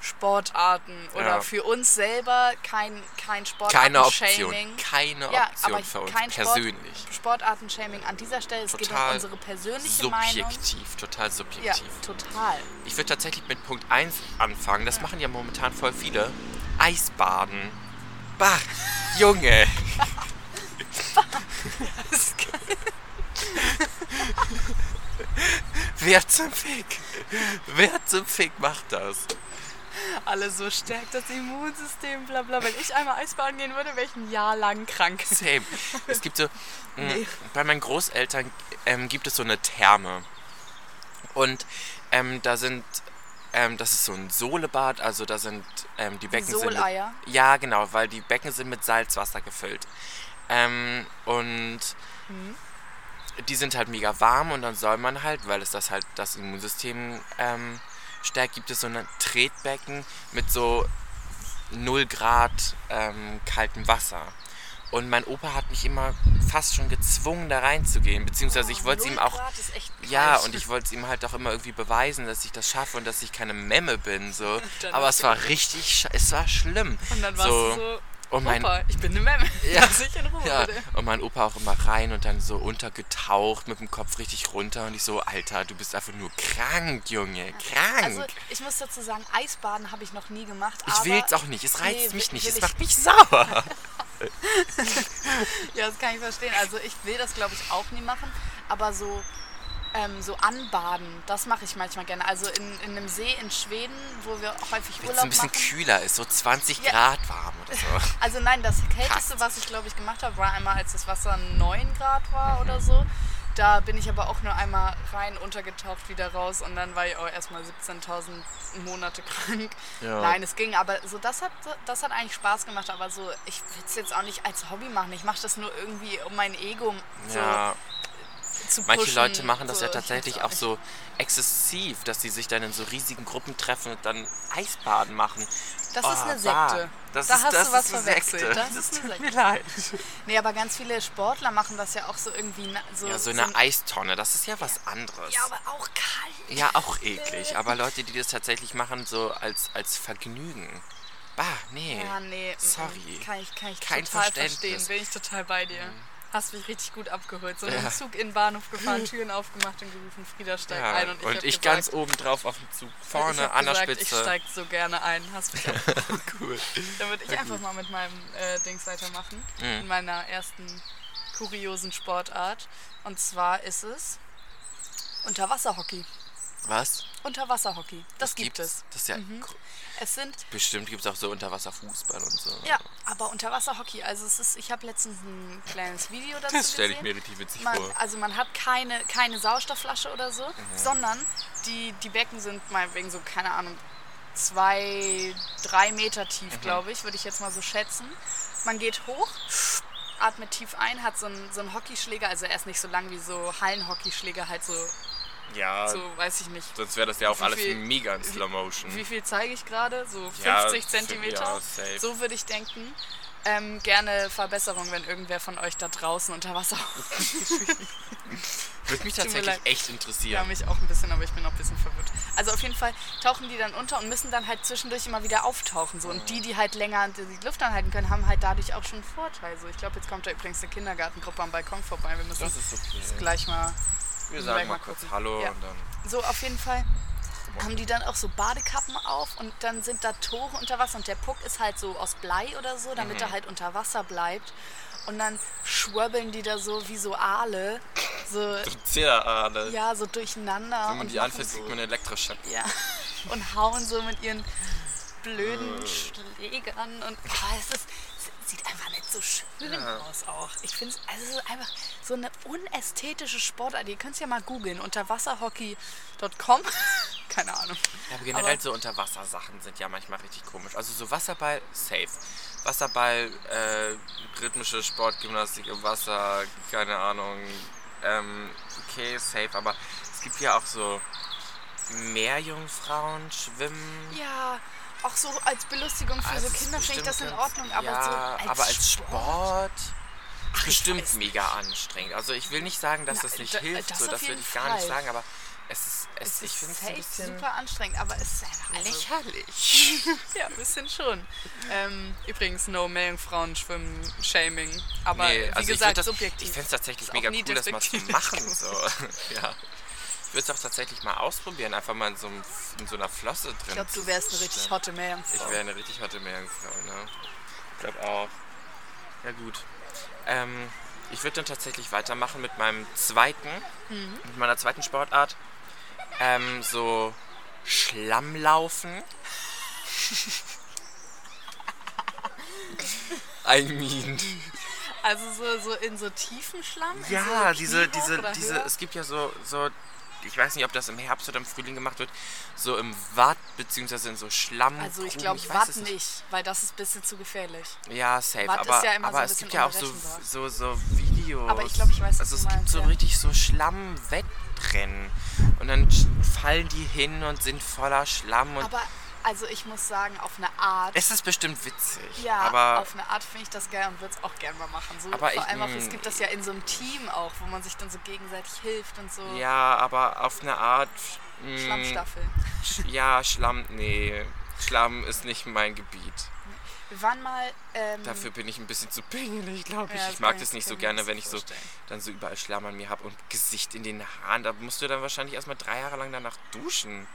[SPEAKER 2] Sportarten. Oder
[SPEAKER 3] Ja.
[SPEAKER 2] für uns selber kein, kein
[SPEAKER 3] keine Option.
[SPEAKER 2] Sportarten-Shaming.
[SPEAKER 3] Keine
[SPEAKER 2] Ja,
[SPEAKER 3] Option
[SPEAKER 2] aber
[SPEAKER 3] für uns
[SPEAKER 2] kein Sport-
[SPEAKER 3] persönlich.
[SPEAKER 2] Sportarten-Shaming an dieser Stelle. Es geht um
[SPEAKER 3] Total
[SPEAKER 2] unsere persönliche Meinung.
[SPEAKER 3] Subjektiv, total
[SPEAKER 2] Ja,
[SPEAKER 3] subjektiv.
[SPEAKER 2] total.
[SPEAKER 3] Ich würde tatsächlich mit Punkt 1 anfangen. Das machen ja momentan voll viele. Eisbaden. Bah, Junge. Wer zum Fick? Wer zum Fick macht das?
[SPEAKER 2] Alle so stärkt das Immunsystem, bla bla. Wenn ich einmal Eisbaden gehen würde, wäre ich ein Jahr lang krank.
[SPEAKER 3] Same. Es gibt so, mh, bei meinen Großeltern ähm, gibt es so eine Therme. Und ähm, da sind, ähm, das ist so ein Sohlebad, also da sind ähm, die Becken sind mit,
[SPEAKER 2] Soleier.
[SPEAKER 3] Ja, genau, weil die Becken sind mit Salzwasser gefüllt. Ähm, und
[SPEAKER 2] Mhm.
[SPEAKER 3] die sind halt mega warm und dann soll man halt, weil es das halt das Immunsystem stärkt, gibt es so ein Tretbecken mit so 0 Grad ähm, kaltem Wasser. Und mein Opa hat mich immer fast schon gezwungen, da reinzugehen. Beziehungsweise ich wollte es ihm auch. Ja, und ich wollte es ihm halt auch immer irgendwie beweisen, dass ich das schaffe und dass ich keine Memme bin. So. Aber es war richtig, es war schlimm.
[SPEAKER 2] Und dann warst
[SPEAKER 3] so,
[SPEAKER 2] du so,
[SPEAKER 3] und mein,
[SPEAKER 2] Opa, ich bin eine Memme.
[SPEAKER 3] Ja.
[SPEAKER 2] Lass mich in Ruhe,
[SPEAKER 3] ja,
[SPEAKER 2] bitte.
[SPEAKER 3] und mein Opa auch immer rein und dann so untergetaucht mit dem Kopf richtig runter und ich so, Alter, du bist einfach nur krank, Junge, krank.
[SPEAKER 2] Also ich muss dazu sagen, Eisbaden habe ich noch nie gemacht.
[SPEAKER 3] ich
[SPEAKER 2] aber
[SPEAKER 3] will's auch nicht, es reizt
[SPEAKER 2] Nee,
[SPEAKER 3] mich
[SPEAKER 2] will-
[SPEAKER 3] nicht,
[SPEAKER 2] will
[SPEAKER 3] es
[SPEAKER 2] ich-
[SPEAKER 3] macht mich sauer.
[SPEAKER 2] Ja, das kann ich verstehen. Also ich will das, glaube ich, auch nie machen. Aber so, ähm, so anbaden, das mache ich manchmal gerne. Also in, in einem See in Schweden, wo wir häufig Urlaub
[SPEAKER 3] ein bisschen
[SPEAKER 2] machen.
[SPEAKER 3] kühler ist, so 20
[SPEAKER 2] Ja.
[SPEAKER 3] Grad warm oder so.
[SPEAKER 2] Also nein, das Kälteste, was ich, glaube ich, gemacht habe, war einmal, als das Wasser 9 Grad
[SPEAKER 3] Mhm.
[SPEAKER 2] war oder so. Da bin ich aber auch nur einmal rein, untergetaucht, wieder raus und dann war ich auch erstmal 17.000 Monate krank.
[SPEAKER 3] Ja.
[SPEAKER 2] Nein, es ging, aber so das hat, das hat eigentlich Spaß gemacht, aber so, ich will es jetzt auch nicht als Hobby machen. Ich mache das nur irgendwie, um mein Ego so
[SPEAKER 3] Ja,
[SPEAKER 2] zu pushen.
[SPEAKER 3] manche Leute machen das
[SPEAKER 2] so,
[SPEAKER 3] ja
[SPEAKER 2] ich
[SPEAKER 3] tatsächlich auch so exzessiv, dass sie sich dann in so riesigen Gruppen treffen und dann Eisbaden machen.
[SPEAKER 2] Das
[SPEAKER 3] Oh,
[SPEAKER 2] ist eine. Sekte.
[SPEAKER 3] Das
[SPEAKER 2] da
[SPEAKER 3] ist,
[SPEAKER 2] hast
[SPEAKER 3] das
[SPEAKER 2] du was verwechselt.
[SPEAKER 3] Sekte.
[SPEAKER 2] Das ist eine
[SPEAKER 3] tut mir
[SPEAKER 2] Sekte.
[SPEAKER 3] leid.
[SPEAKER 2] Nee, aber ganz viele Sportler machen das ja auch so irgendwie so.
[SPEAKER 3] Ja, so eine Eistonne, das ist ja was anderes.
[SPEAKER 2] Ja, aber auch kalt.
[SPEAKER 3] Ja, auch eklig. Aber Leute, die das tatsächlich machen, so als, als Vergnügen. Bah, nee.
[SPEAKER 2] Ja, nee. mm.
[SPEAKER 3] Sorry.
[SPEAKER 2] Kann ich, kann ich
[SPEAKER 3] Kein
[SPEAKER 2] total verstehen. Bin ich total bei dir. Hast mich richtig gut abgeholt. So
[SPEAKER 3] Ja.
[SPEAKER 2] einen Zug in den Bahnhof gefahren, Türen aufgemacht und gerufen, Frieda steigt
[SPEAKER 3] Ja,
[SPEAKER 2] ein. Und ich,
[SPEAKER 3] und ich
[SPEAKER 2] gesagt,
[SPEAKER 3] ganz oben drauf auf dem Zug, vorne an der Spitze.
[SPEAKER 2] Ich steig so gerne ein. Hast mich ab
[SPEAKER 3] cool.
[SPEAKER 2] Dann würde ich einfach mal mit meinem äh, Dings weitermachen.
[SPEAKER 3] Mhm.
[SPEAKER 2] In meiner ersten kuriosen Sportart. Und zwar ist es Unterwasserhockey.
[SPEAKER 3] Was?
[SPEAKER 2] Unterwasserhockey. Das, gibt
[SPEAKER 3] gibt's?
[SPEAKER 2] es.
[SPEAKER 3] Das ist ja
[SPEAKER 2] Mhm. Es sind
[SPEAKER 3] bestimmt gibt es auch so Unterwasserfußball und so.
[SPEAKER 2] Ja, aber Unterwasserhockey, also es ist, ich habe letztens ein kleines Video dazu
[SPEAKER 3] Das stelle ich mir richtig witzig
[SPEAKER 2] Man,
[SPEAKER 3] vor.
[SPEAKER 2] also man hat keine, keine Sauerstoffflasche oder so,
[SPEAKER 3] Mhm.
[SPEAKER 2] sondern die, die Becken sind meinetwegen so, keine Ahnung, zwei, drei Meter
[SPEAKER 3] Mhm.
[SPEAKER 2] tief, glaube ich, würde ich jetzt mal so schätzen. Man geht hoch, atmet tief ein, hat so einen, so einen Hockeyschläger, also er ist nicht so lang wie so Hallenhockeyschläger, halt so,
[SPEAKER 3] Ja,
[SPEAKER 2] so weiß ich nicht.
[SPEAKER 3] sonst wäre das ja auch
[SPEAKER 2] Wie
[SPEAKER 3] alles
[SPEAKER 2] viel-
[SPEAKER 3] mega in Slow Motion.
[SPEAKER 2] Wie viel zeige ich gerade? So 50
[SPEAKER 3] Ja,
[SPEAKER 2] Zentimeter?
[SPEAKER 3] ja,
[SPEAKER 2] so würde ich denken. Ähm, gerne Verbesserung, wenn irgendwer von euch da draußen unter Wasser
[SPEAKER 3] Würde mich tatsächlich echt
[SPEAKER 2] Ja,
[SPEAKER 3] interessieren.
[SPEAKER 2] mich auch ein bisschen, aber ich bin auch ein bisschen verwirrt. Also auf jeden Fall tauchen die dann unter und müssen dann halt zwischendurch immer wieder auftauchen. So. Und die, die halt länger die Luft anhalten können, haben halt dadurch auch schon einen Vorteil. So. Ich glaube, jetzt kommt da übrigens eine Kindergartengruppe am Balkon vorbei. Wir müssen
[SPEAKER 3] Das ist okay.
[SPEAKER 2] das gleich mal...
[SPEAKER 3] Wir sagen
[SPEAKER 2] mal
[SPEAKER 3] mal kurz. Hallo
[SPEAKER 2] Ja.
[SPEAKER 3] und dann.
[SPEAKER 2] So, auf jeden Fall haben die dann auch so Badekappen auf und dann sind da Tore unter Wasser und der Puck ist halt so aus Blei oder so, damit
[SPEAKER 3] Mhm.
[SPEAKER 2] er halt unter Wasser bleibt. Und dann schwurbeln die da so wie so Aale, so,
[SPEAKER 3] äh,
[SPEAKER 2] ja, so durcheinander.
[SPEAKER 3] Wenn man
[SPEAKER 2] und
[SPEAKER 3] die anfasst,
[SPEAKER 2] so,
[SPEAKER 3] kriegt man einen Elektroschock.
[SPEAKER 2] Ja. und hauen so mit ihren blöden Schlägern und oh, es, ist, sieht einfach nicht so schön
[SPEAKER 3] Ja.
[SPEAKER 2] aus auch. Ich finde es also es ist einfach so eine unästhetische Sportart. Ihr könnt es ja mal googeln unter wasserhockey.com. Keine Ahnung.
[SPEAKER 3] Ja, aber generell
[SPEAKER 2] Aber-
[SPEAKER 3] so Unterwassersachen sind ja manchmal richtig komisch. Also so Wasserball, safe. Wasserball, äh, rhythmische Sportgymnastik im Wasser, keine Ahnung. Ähm, okay, safe. Aber es gibt ja auch so Meerjungfrauen, Schwimmen.
[SPEAKER 2] Ja, auch so als Belustigung für
[SPEAKER 3] Also
[SPEAKER 2] so Kinder finde ich das in Ordnung, aber
[SPEAKER 3] ja,
[SPEAKER 2] so als,
[SPEAKER 3] aber als Sport,
[SPEAKER 2] Ach, ich
[SPEAKER 3] bestimmt mega anstrengend. Also ich will nicht sagen, dass
[SPEAKER 2] Na,
[SPEAKER 3] das nicht
[SPEAKER 2] da-
[SPEAKER 3] hilft,
[SPEAKER 2] das
[SPEAKER 3] so das will ich gar nicht
[SPEAKER 2] Fall.
[SPEAKER 3] sagen, aber es ist, es,
[SPEAKER 2] Es
[SPEAKER 3] ich finde es ein bisschen
[SPEAKER 2] super anstrengend, aber es ist also,
[SPEAKER 3] lächerlich.
[SPEAKER 2] Ja, ein bisschen schon. Ähm, übrigens, no Meerjungfrauen schwimmen, Shaming. Aber
[SPEAKER 3] Nee,
[SPEAKER 2] wie
[SPEAKER 3] also ich
[SPEAKER 2] gesagt,
[SPEAKER 3] würd das,
[SPEAKER 2] subjektiv.
[SPEAKER 3] Ich fände es tatsächlich mega cool, das mal zu machen. So. ja. Ich würde es auch tatsächlich mal ausprobieren, einfach mal in so, einem, in so einer Flosse drin.
[SPEAKER 2] ich glaube, du wärst eine richtig hotte Meerjungfrau.
[SPEAKER 3] Ich wäre eine richtig hotte Meerjungfrau, ne? Ich glaube auch. Ja gut. Ähm, ich würde dann tatsächlich weitermachen mit meinem zweiten,
[SPEAKER 2] Mhm.
[SPEAKER 3] mit meiner zweiten Sportart. Ähm, so Schlammlaufen. I mean.
[SPEAKER 2] Also so, so in so tiefen Schlamm?
[SPEAKER 3] Ja,
[SPEAKER 2] so
[SPEAKER 3] diese, diese, diese, es gibt ja so, so, ich weiß nicht, ob das im Herbst oder im Frühling gemacht wird, so im Watt, beziehungsweise in so Schlamm.
[SPEAKER 2] Also ich glaube Watt
[SPEAKER 3] es
[SPEAKER 2] nicht, weil das ist ein bisschen zu gefährlich.
[SPEAKER 3] Ja, safe.
[SPEAKER 2] Watt ist
[SPEAKER 3] aber
[SPEAKER 2] ja immer so
[SPEAKER 3] aber
[SPEAKER 2] ein
[SPEAKER 3] es gibt ja auch so, so, so Videos.
[SPEAKER 2] Aber ich glaub, ich weiß,
[SPEAKER 3] Also es gibt so
[SPEAKER 2] ja.
[SPEAKER 3] richtig so Schlammwettrennen. Und dann fallen die hin und sind voller Schlamm. Und
[SPEAKER 2] Aber also ich muss sagen, auf eine Art.
[SPEAKER 3] es ist bestimmt witzig.
[SPEAKER 2] ja,
[SPEAKER 3] aber
[SPEAKER 2] auf eine Art finde ich das geil und würde es auch gerne mal machen. So,
[SPEAKER 3] Aber
[SPEAKER 2] vor
[SPEAKER 3] ich-
[SPEAKER 2] allem auch, es gibt das ja in so einem Team auch, wo man sich dann so gegenseitig hilft und so.
[SPEAKER 3] ja, aber auf eine Art. mh,
[SPEAKER 2] Schlammstaffel.
[SPEAKER 3] Sch- Ja, Schlamm, nee. Schlamm ist nicht mein Gebiet.
[SPEAKER 2] Wir waren mal. Ähm,
[SPEAKER 3] Dafür bin ich ein bisschen zu pingelig, glaube ich.
[SPEAKER 2] ja,
[SPEAKER 3] ich mag das nicht so gerne, wenn ich so dann so überall Schlamm an mir habe und Gesicht in den Haaren. Da musst du dann wahrscheinlich erstmal drei Jahre lang danach duschen.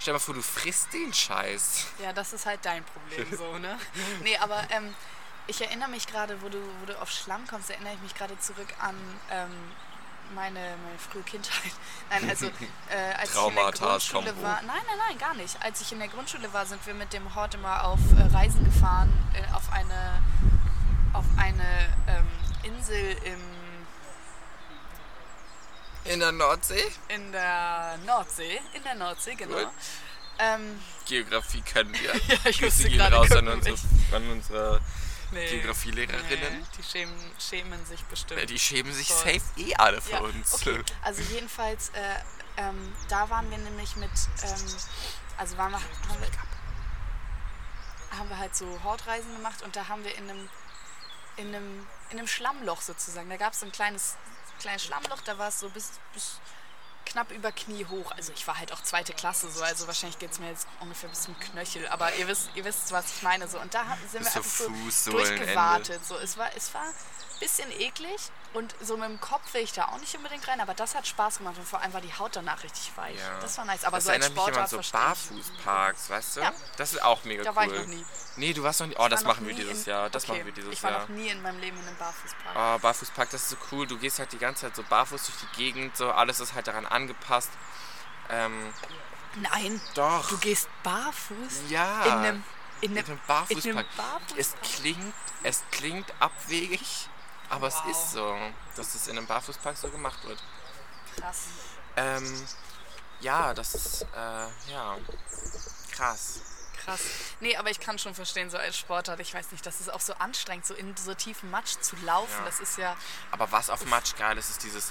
[SPEAKER 3] Stell dir mal vor, du frisst den Scheiß.
[SPEAKER 2] Ja, das ist halt dein Problem so, ne? Nee, aber ähm, ich erinnere mich gerade, wo du, wo du auf Schlamm kommst, erinnere ich mich gerade zurück an ähm, meine, meine frühe Kindheit. Nein, also äh, als ich in der
[SPEAKER 3] Traumata,
[SPEAKER 2] Grundschule war. Nein, nein, nein, gar nicht. Als ich in der Grundschule war, sind wir mit dem Hort immer auf äh, Reisen gefahren, äh, auf eine, auf eine ähm, Insel im,
[SPEAKER 3] In der Nordsee?
[SPEAKER 2] in der Nordsee. In der Nordsee, genau.
[SPEAKER 3] Gut.
[SPEAKER 2] Ähm,
[SPEAKER 3] Geografie können wir.
[SPEAKER 2] ja, ich
[SPEAKER 3] Grüße gehen
[SPEAKER 2] gerade
[SPEAKER 3] raus an unsere, an unsere
[SPEAKER 2] nee,
[SPEAKER 3] Geografielehrerinnen.
[SPEAKER 2] Nee, die schämen, schämen sich bestimmt.
[SPEAKER 3] Ja, die schämen sich
[SPEAKER 2] Voll.
[SPEAKER 3] safe eh alle für
[SPEAKER 2] Ja,
[SPEAKER 3] uns.
[SPEAKER 2] Okay, also jedenfalls, äh, ähm, da waren wir nämlich mit, ähm, also waren wir, haben, wir, haben wir halt so Hortreisen gemacht und da haben wir in einem, in einem, in einem Schlammloch sozusagen, da gab es so ein kleines, kleines Schlammloch, da war es so bis, bis knapp über Knie hoch. Also ich war halt auch zweite Klasse so, also wahrscheinlich geht es mir jetzt ungefähr bis zum Knöchel, aber ihr wisst, ihr wisst, was ich meine. So. Und da sind
[SPEAKER 3] Bis
[SPEAKER 2] wir einfach so durchgewartet. So. Es war, es war ein bisschen eklig und so mit dem Kopf will ich da auch nicht unbedingt rein, aber das hat Spaß gemacht und vor allem war die Haut danach richtig weich.
[SPEAKER 3] Ja.
[SPEAKER 2] Das war nice. Aber
[SPEAKER 3] das
[SPEAKER 2] so als
[SPEAKER 3] erinnert mich immer an
[SPEAKER 2] Sportart
[SPEAKER 3] so. Barfußparks, weißt du?
[SPEAKER 2] Ja.
[SPEAKER 3] Das ist auch mega
[SPEAKER 2] Da
[SPEAKER 3] cool.
[SPEAKER 2] war ich noch nie.
[SPEAKER 3] Nee, du warst noch nie. Oh, das machen wir dieses
[SPEAKER 2] in-
[SPEAKER 3] Jahr. Das
[SPEAKER 2] okay.
[SPEAKER 3] machen wir dieses
[SPEAKER 2] Ich war
[SPEAKER 3] Jahr.
[SPEAKER 2] noch nie in meinem Leben in einem Barfußpark.
[SPEAKER 3] Oh, Barfußpark, das ist so cool. Du gehst halt die ganze Zeit so barfuß durch die Gegend, so alles ist halt daran angepasst. Ähm,
[SPEAKER 2] Nein,
[SPEAKER 3] doch.
[SPEAKER 2] du gehst barfuß
[SPEAKER 3] ja.
[SPEAKER 2] in einem, in
[SPEAKER 3] in
[SPEAKER 2] einem, in einem Barfußpark.
[SPEAKER 3] Es klingt, es klingt abwegig, aber
[SPEAKER 2] Wow.
[SPEAKER 3] es ist so, dass es in einem Barfußpark so gemacht wird.
[SPEAKER 2] Krass.
[SPEAKER 3] Ähm, ja, das ist, äh, ja, krass.
[SPEAKER 2] Krass. Nee, aber ich kann schon verstehen, so als Sportart, ich weiß nicht, das ist auch so anstrengend, so in so tiefen Matsch zu laufen.
[SPEAKER 3] Ja.
[SPEAKER 2] Das ist ja.
[SPEAKER 3] Aber was auf Matsch geil ist, ist dieses,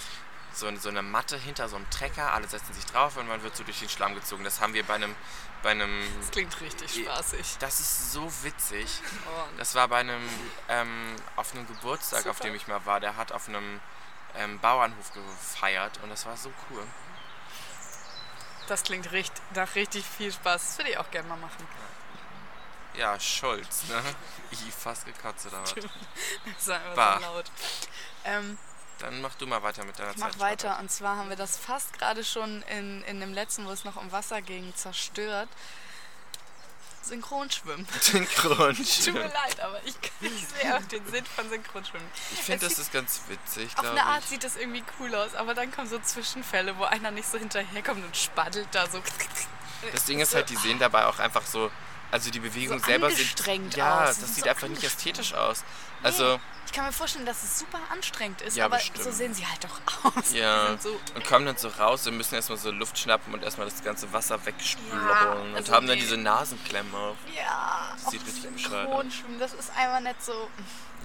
[SPEAKER 3] so, so eine Matte hinter so einem Trecker, alle setzen sich drauf und man wird so durch den Schlamm gezogen. Das haben wir bei einem, bei einem,
[SPEAKER 2] Das klingt richtig spaßig.
[SPEAKER 3] das ist so witzig.
[SPEAKER 2] Oh,
[SPEAKER 3] Das war bei einem, ähm, auf einem Geburtstag, auf
[SPEAKER 2] Super.
[SPEAKER 3] dem ich mal war, der hat auf einem ähm, Bauernhof gefeiert und das war so cool.
[SPEAKER 2] das klingt richtig, nach richtig viel Spaß. Das würde ich auch gerne mal machen.
[SPEAKER 3] Ja, Scholz, ne? Ich fast gekotzt oder was?
[SPEAKER 2] Das ist einfach
[SPEAKER 3] Bah.
[SPEAKER 2] so laut. Ähm,
[SPEAKER 3] Dann mach du mal weiter mit deiner
[SPEAKER 2] ich mach weiter und zwar haben wir das fast gerade schon in, in dem letzten, wo es noch um Wasser ging, zerstört. Synchronschwimmen.
[SPEAKER 3] Synchron.
[SPEAKER 2] Tut mir leid, aber ich, ich sehe auch den Sinn von Synchronschwimmen.
[SPEAKER 3] Ich finde, das ist ganz witzig,
[SPEAKER 2] Auf eine Art
[SPEAKER 3] ich.
[SPEAKER 2] sieht das irgendwie cool aus, aber dann kommen so Zwischenfälle, wo einer nicht so hinterherkommt und spaddelt da so.
[SPEAKER 3] Das Ding ist halt, die sehen dabei auch einfach so, also die Bewegung
[SPEAKER 2] So
[SPEAKER 3] selber sieht, ja,
[SPEAKER 2] aus.
[SPEAKER 3] das
[SPEAKER 2] sind
[SPEAKER 3] sieht
[SPEAKER 2] so
[SPEAKER 3] einfach nicht ästhetisch aus. Also,
[SPEAKER 2] Nee, ich kann mir vorstellen, dass es super anstrengend ist,
[SPEAKER 3] Ja,
[SPEAKER 2] aber
[SPEAKER 3] bestimmt.
[SPEAKER 2] so sehen sie halt doch aus.
[SPEAKER 3] ja,
[SPEAKER 2] so,
[SPEAKER 3] und kommen dann so raus und müssen erstmal so Luft schnappen und erstmal das ganze Wasser wegspülen
[SPEAKER 2] Ja,
[SPEAKER 3] und
[SPEAKER 2] also
[SPEAKER 3] haben dann
[SPEAKER 2] nee.
[SPEAKER 3] diese Nasenklemmen auf.
[SPEAKER 2] ja,
[SPEAKER 3] Sieht
[SPEAKER 2] auch
[SPEAKER 3] richtig bescheuert aus.
[SPEAKER 2] Das ist einfach nicht so.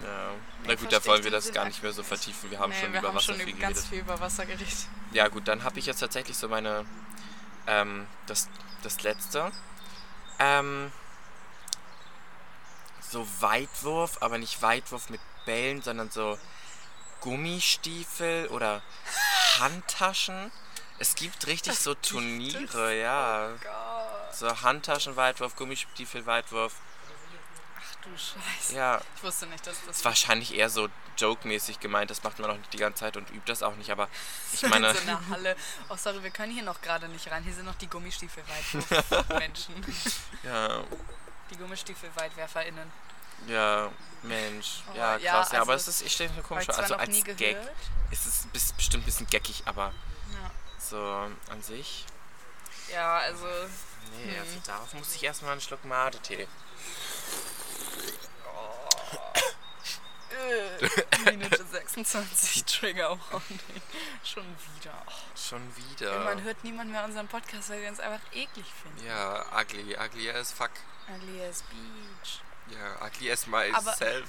[SPEAKER 3] Ja. Na gut, da wollen wir das gar nicht mehr so vertiefen. Wir haben
[SPEAKER 2] nee,
[SPEAKER 3] schon
[SPEAKER 2] wir
[SPEAKER 3] über
[SPEAKER 2] haben
[SPEAKER 3] Wasser
[SPEAKER 2] schon
[SPEAKER 3] viel
[SPEAKER 2] ganz
[SPEAKER 3] geredet.
[SPEAKER 2] viel über Wasser geredet.
[SPEAKER 3] Ja gut, dann habe ich jetzt tatsächlich so meine, ähm, das, das letzte. Ähm, so Weitwurf, aber nicht Weitwurf mit Bällen, sondern so Gummistiefel oder Handtaschen. Es gibt richtig so Turniere, ja.
[SPEAKER 2] Gott.
[SPEAKER 3] So Handtaschenweitwurf, Gummistiefel-Weitwurf.
[SPEAKER 2] Ach du Scheiße.
[SPEAKER 3] Ja,
[SPEAKER 2] Ich wusste nicht, dass das
[SPEAKER 3] ist wahrscheinlich eher so joke-mäßig gemeint. Das macht man auch nicht die ganze Zeit und übt das auch nicht. Aber ich
[SPEAKER 2] in
[SPEAKER 3] meine,
[SPEAKER 2] so einer Halle. Oh, sorry, wir können hier noch gerade nicht rein. Hier sind noch die Gummistiefel-Weitwurf-Menschen.
[SPEAKER 3] ja,
[SPEAKER 2] Die Gummistiefel-WeitwerferInnen.
[SPEAKER 3] Ja, Mensch.
[SPEAKER 2] Oh,
[SPEAKER 3] Ja,
[SPEAKER 2] ja,
[SPEAKER 3] krass. Ja, aber
[SPEAKER 2] also,
[SPEAKER 3] es ist, ich stelle mir komisch vor. Also als
[SPEAKER 2] nie
[SPEAKER 3] Gag
[SPEAKER 2] gehört.
[SPEAKER 3] ist es bis- bestimmt ein bisschen geckig, aber
[SPEAKER 2] Ja,
[SPEAKER 3] so an sich.
[SPEAKER 2] ja also.
[SPEAKER 3] Nee,
[SPEAKER 2] Hm.
[SPEAKER 3] also darauf muss ich erstmal einen Schluck Mate-Tee.
[SPEAKER 2] Äh, Minute 26 Trigger Warning. Schon wieder. Oh,
[SPEAKER 3] Schon wieder.
[SPEAKER 2] Irgendwann hört niemand mehr unseren Podcast, weil wir uns einfach eklig finden.
[SPEAKER 3] Ja, ugly. Ugly as fuck.
[SPEAKER 2] Alias Beach.
[SPEAKER 3] Ja, ugly as myself.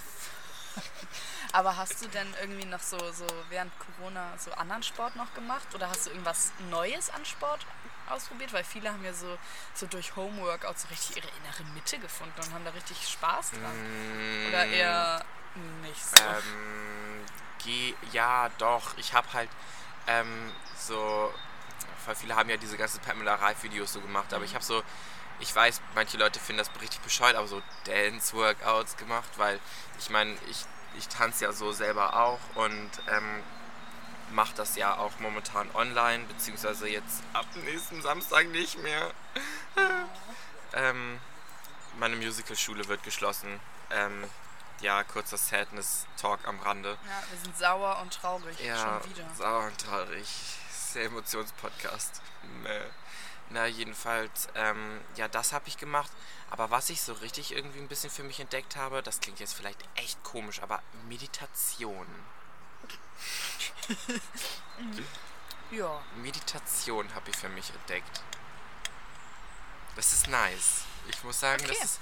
[SPEAKER 2] Aber hast du denn irgendwie noch so, so während Corona so anderen Sport noch gemacht? Oder hast du irgendwas Neues an Sport ausprobiert? Weil viele haben ja so, so durch Homeworkout so richtig ihre innere Mitte gefunden und haben da richtig Spaß dran.
[SPEAKER 3] Mm,
[SPEAKER 2] Oder eher nicht so.
[SPEAKER 3] Ähm, geh, ja, doch. Ich habe halt ähm, so, weil viele haben ja diese ganzen Pamela Reif-Videos so gemacht, aber ich habe so, ich weiß, manche Leute finden das richtig bescheuert, aber so Dance-Workouts gemacht, weil ich meine, ich, ich tanze ja so selber auch und ähm, mache das ja auch momentan online, beziehungsweise jetzt ab nächsten Samstag nicht mehr. ähm, meine Musicalschule wird geschlossen. Ähm, ja, kurzer Sadness-Talk am Rande.
[SPEAKER 2] Ja, wir sind sauer und traurig.
[SPEAKER 3] Ja,
[SPEAKER 2] Schon wieder.
[SPEAKER 3] sauer und traurig. Sehr Emotionspodcast. Na, jedenfalls, ähm, ja, das habe ich gemacht. Aber was ich so richtig irgendwie ein bisschen für mich entdeckt habe, das klingt jetzt vielleicht echt komisch, aber Meditation.
[SPEAKER 2] Ja.
[SPEAKER 3] Meditation habe ich für mich entdeckt. Das ist nice. Ich muss sagen,
[SPEAKER 2] Okay.
[SPEAKER 3] das ist.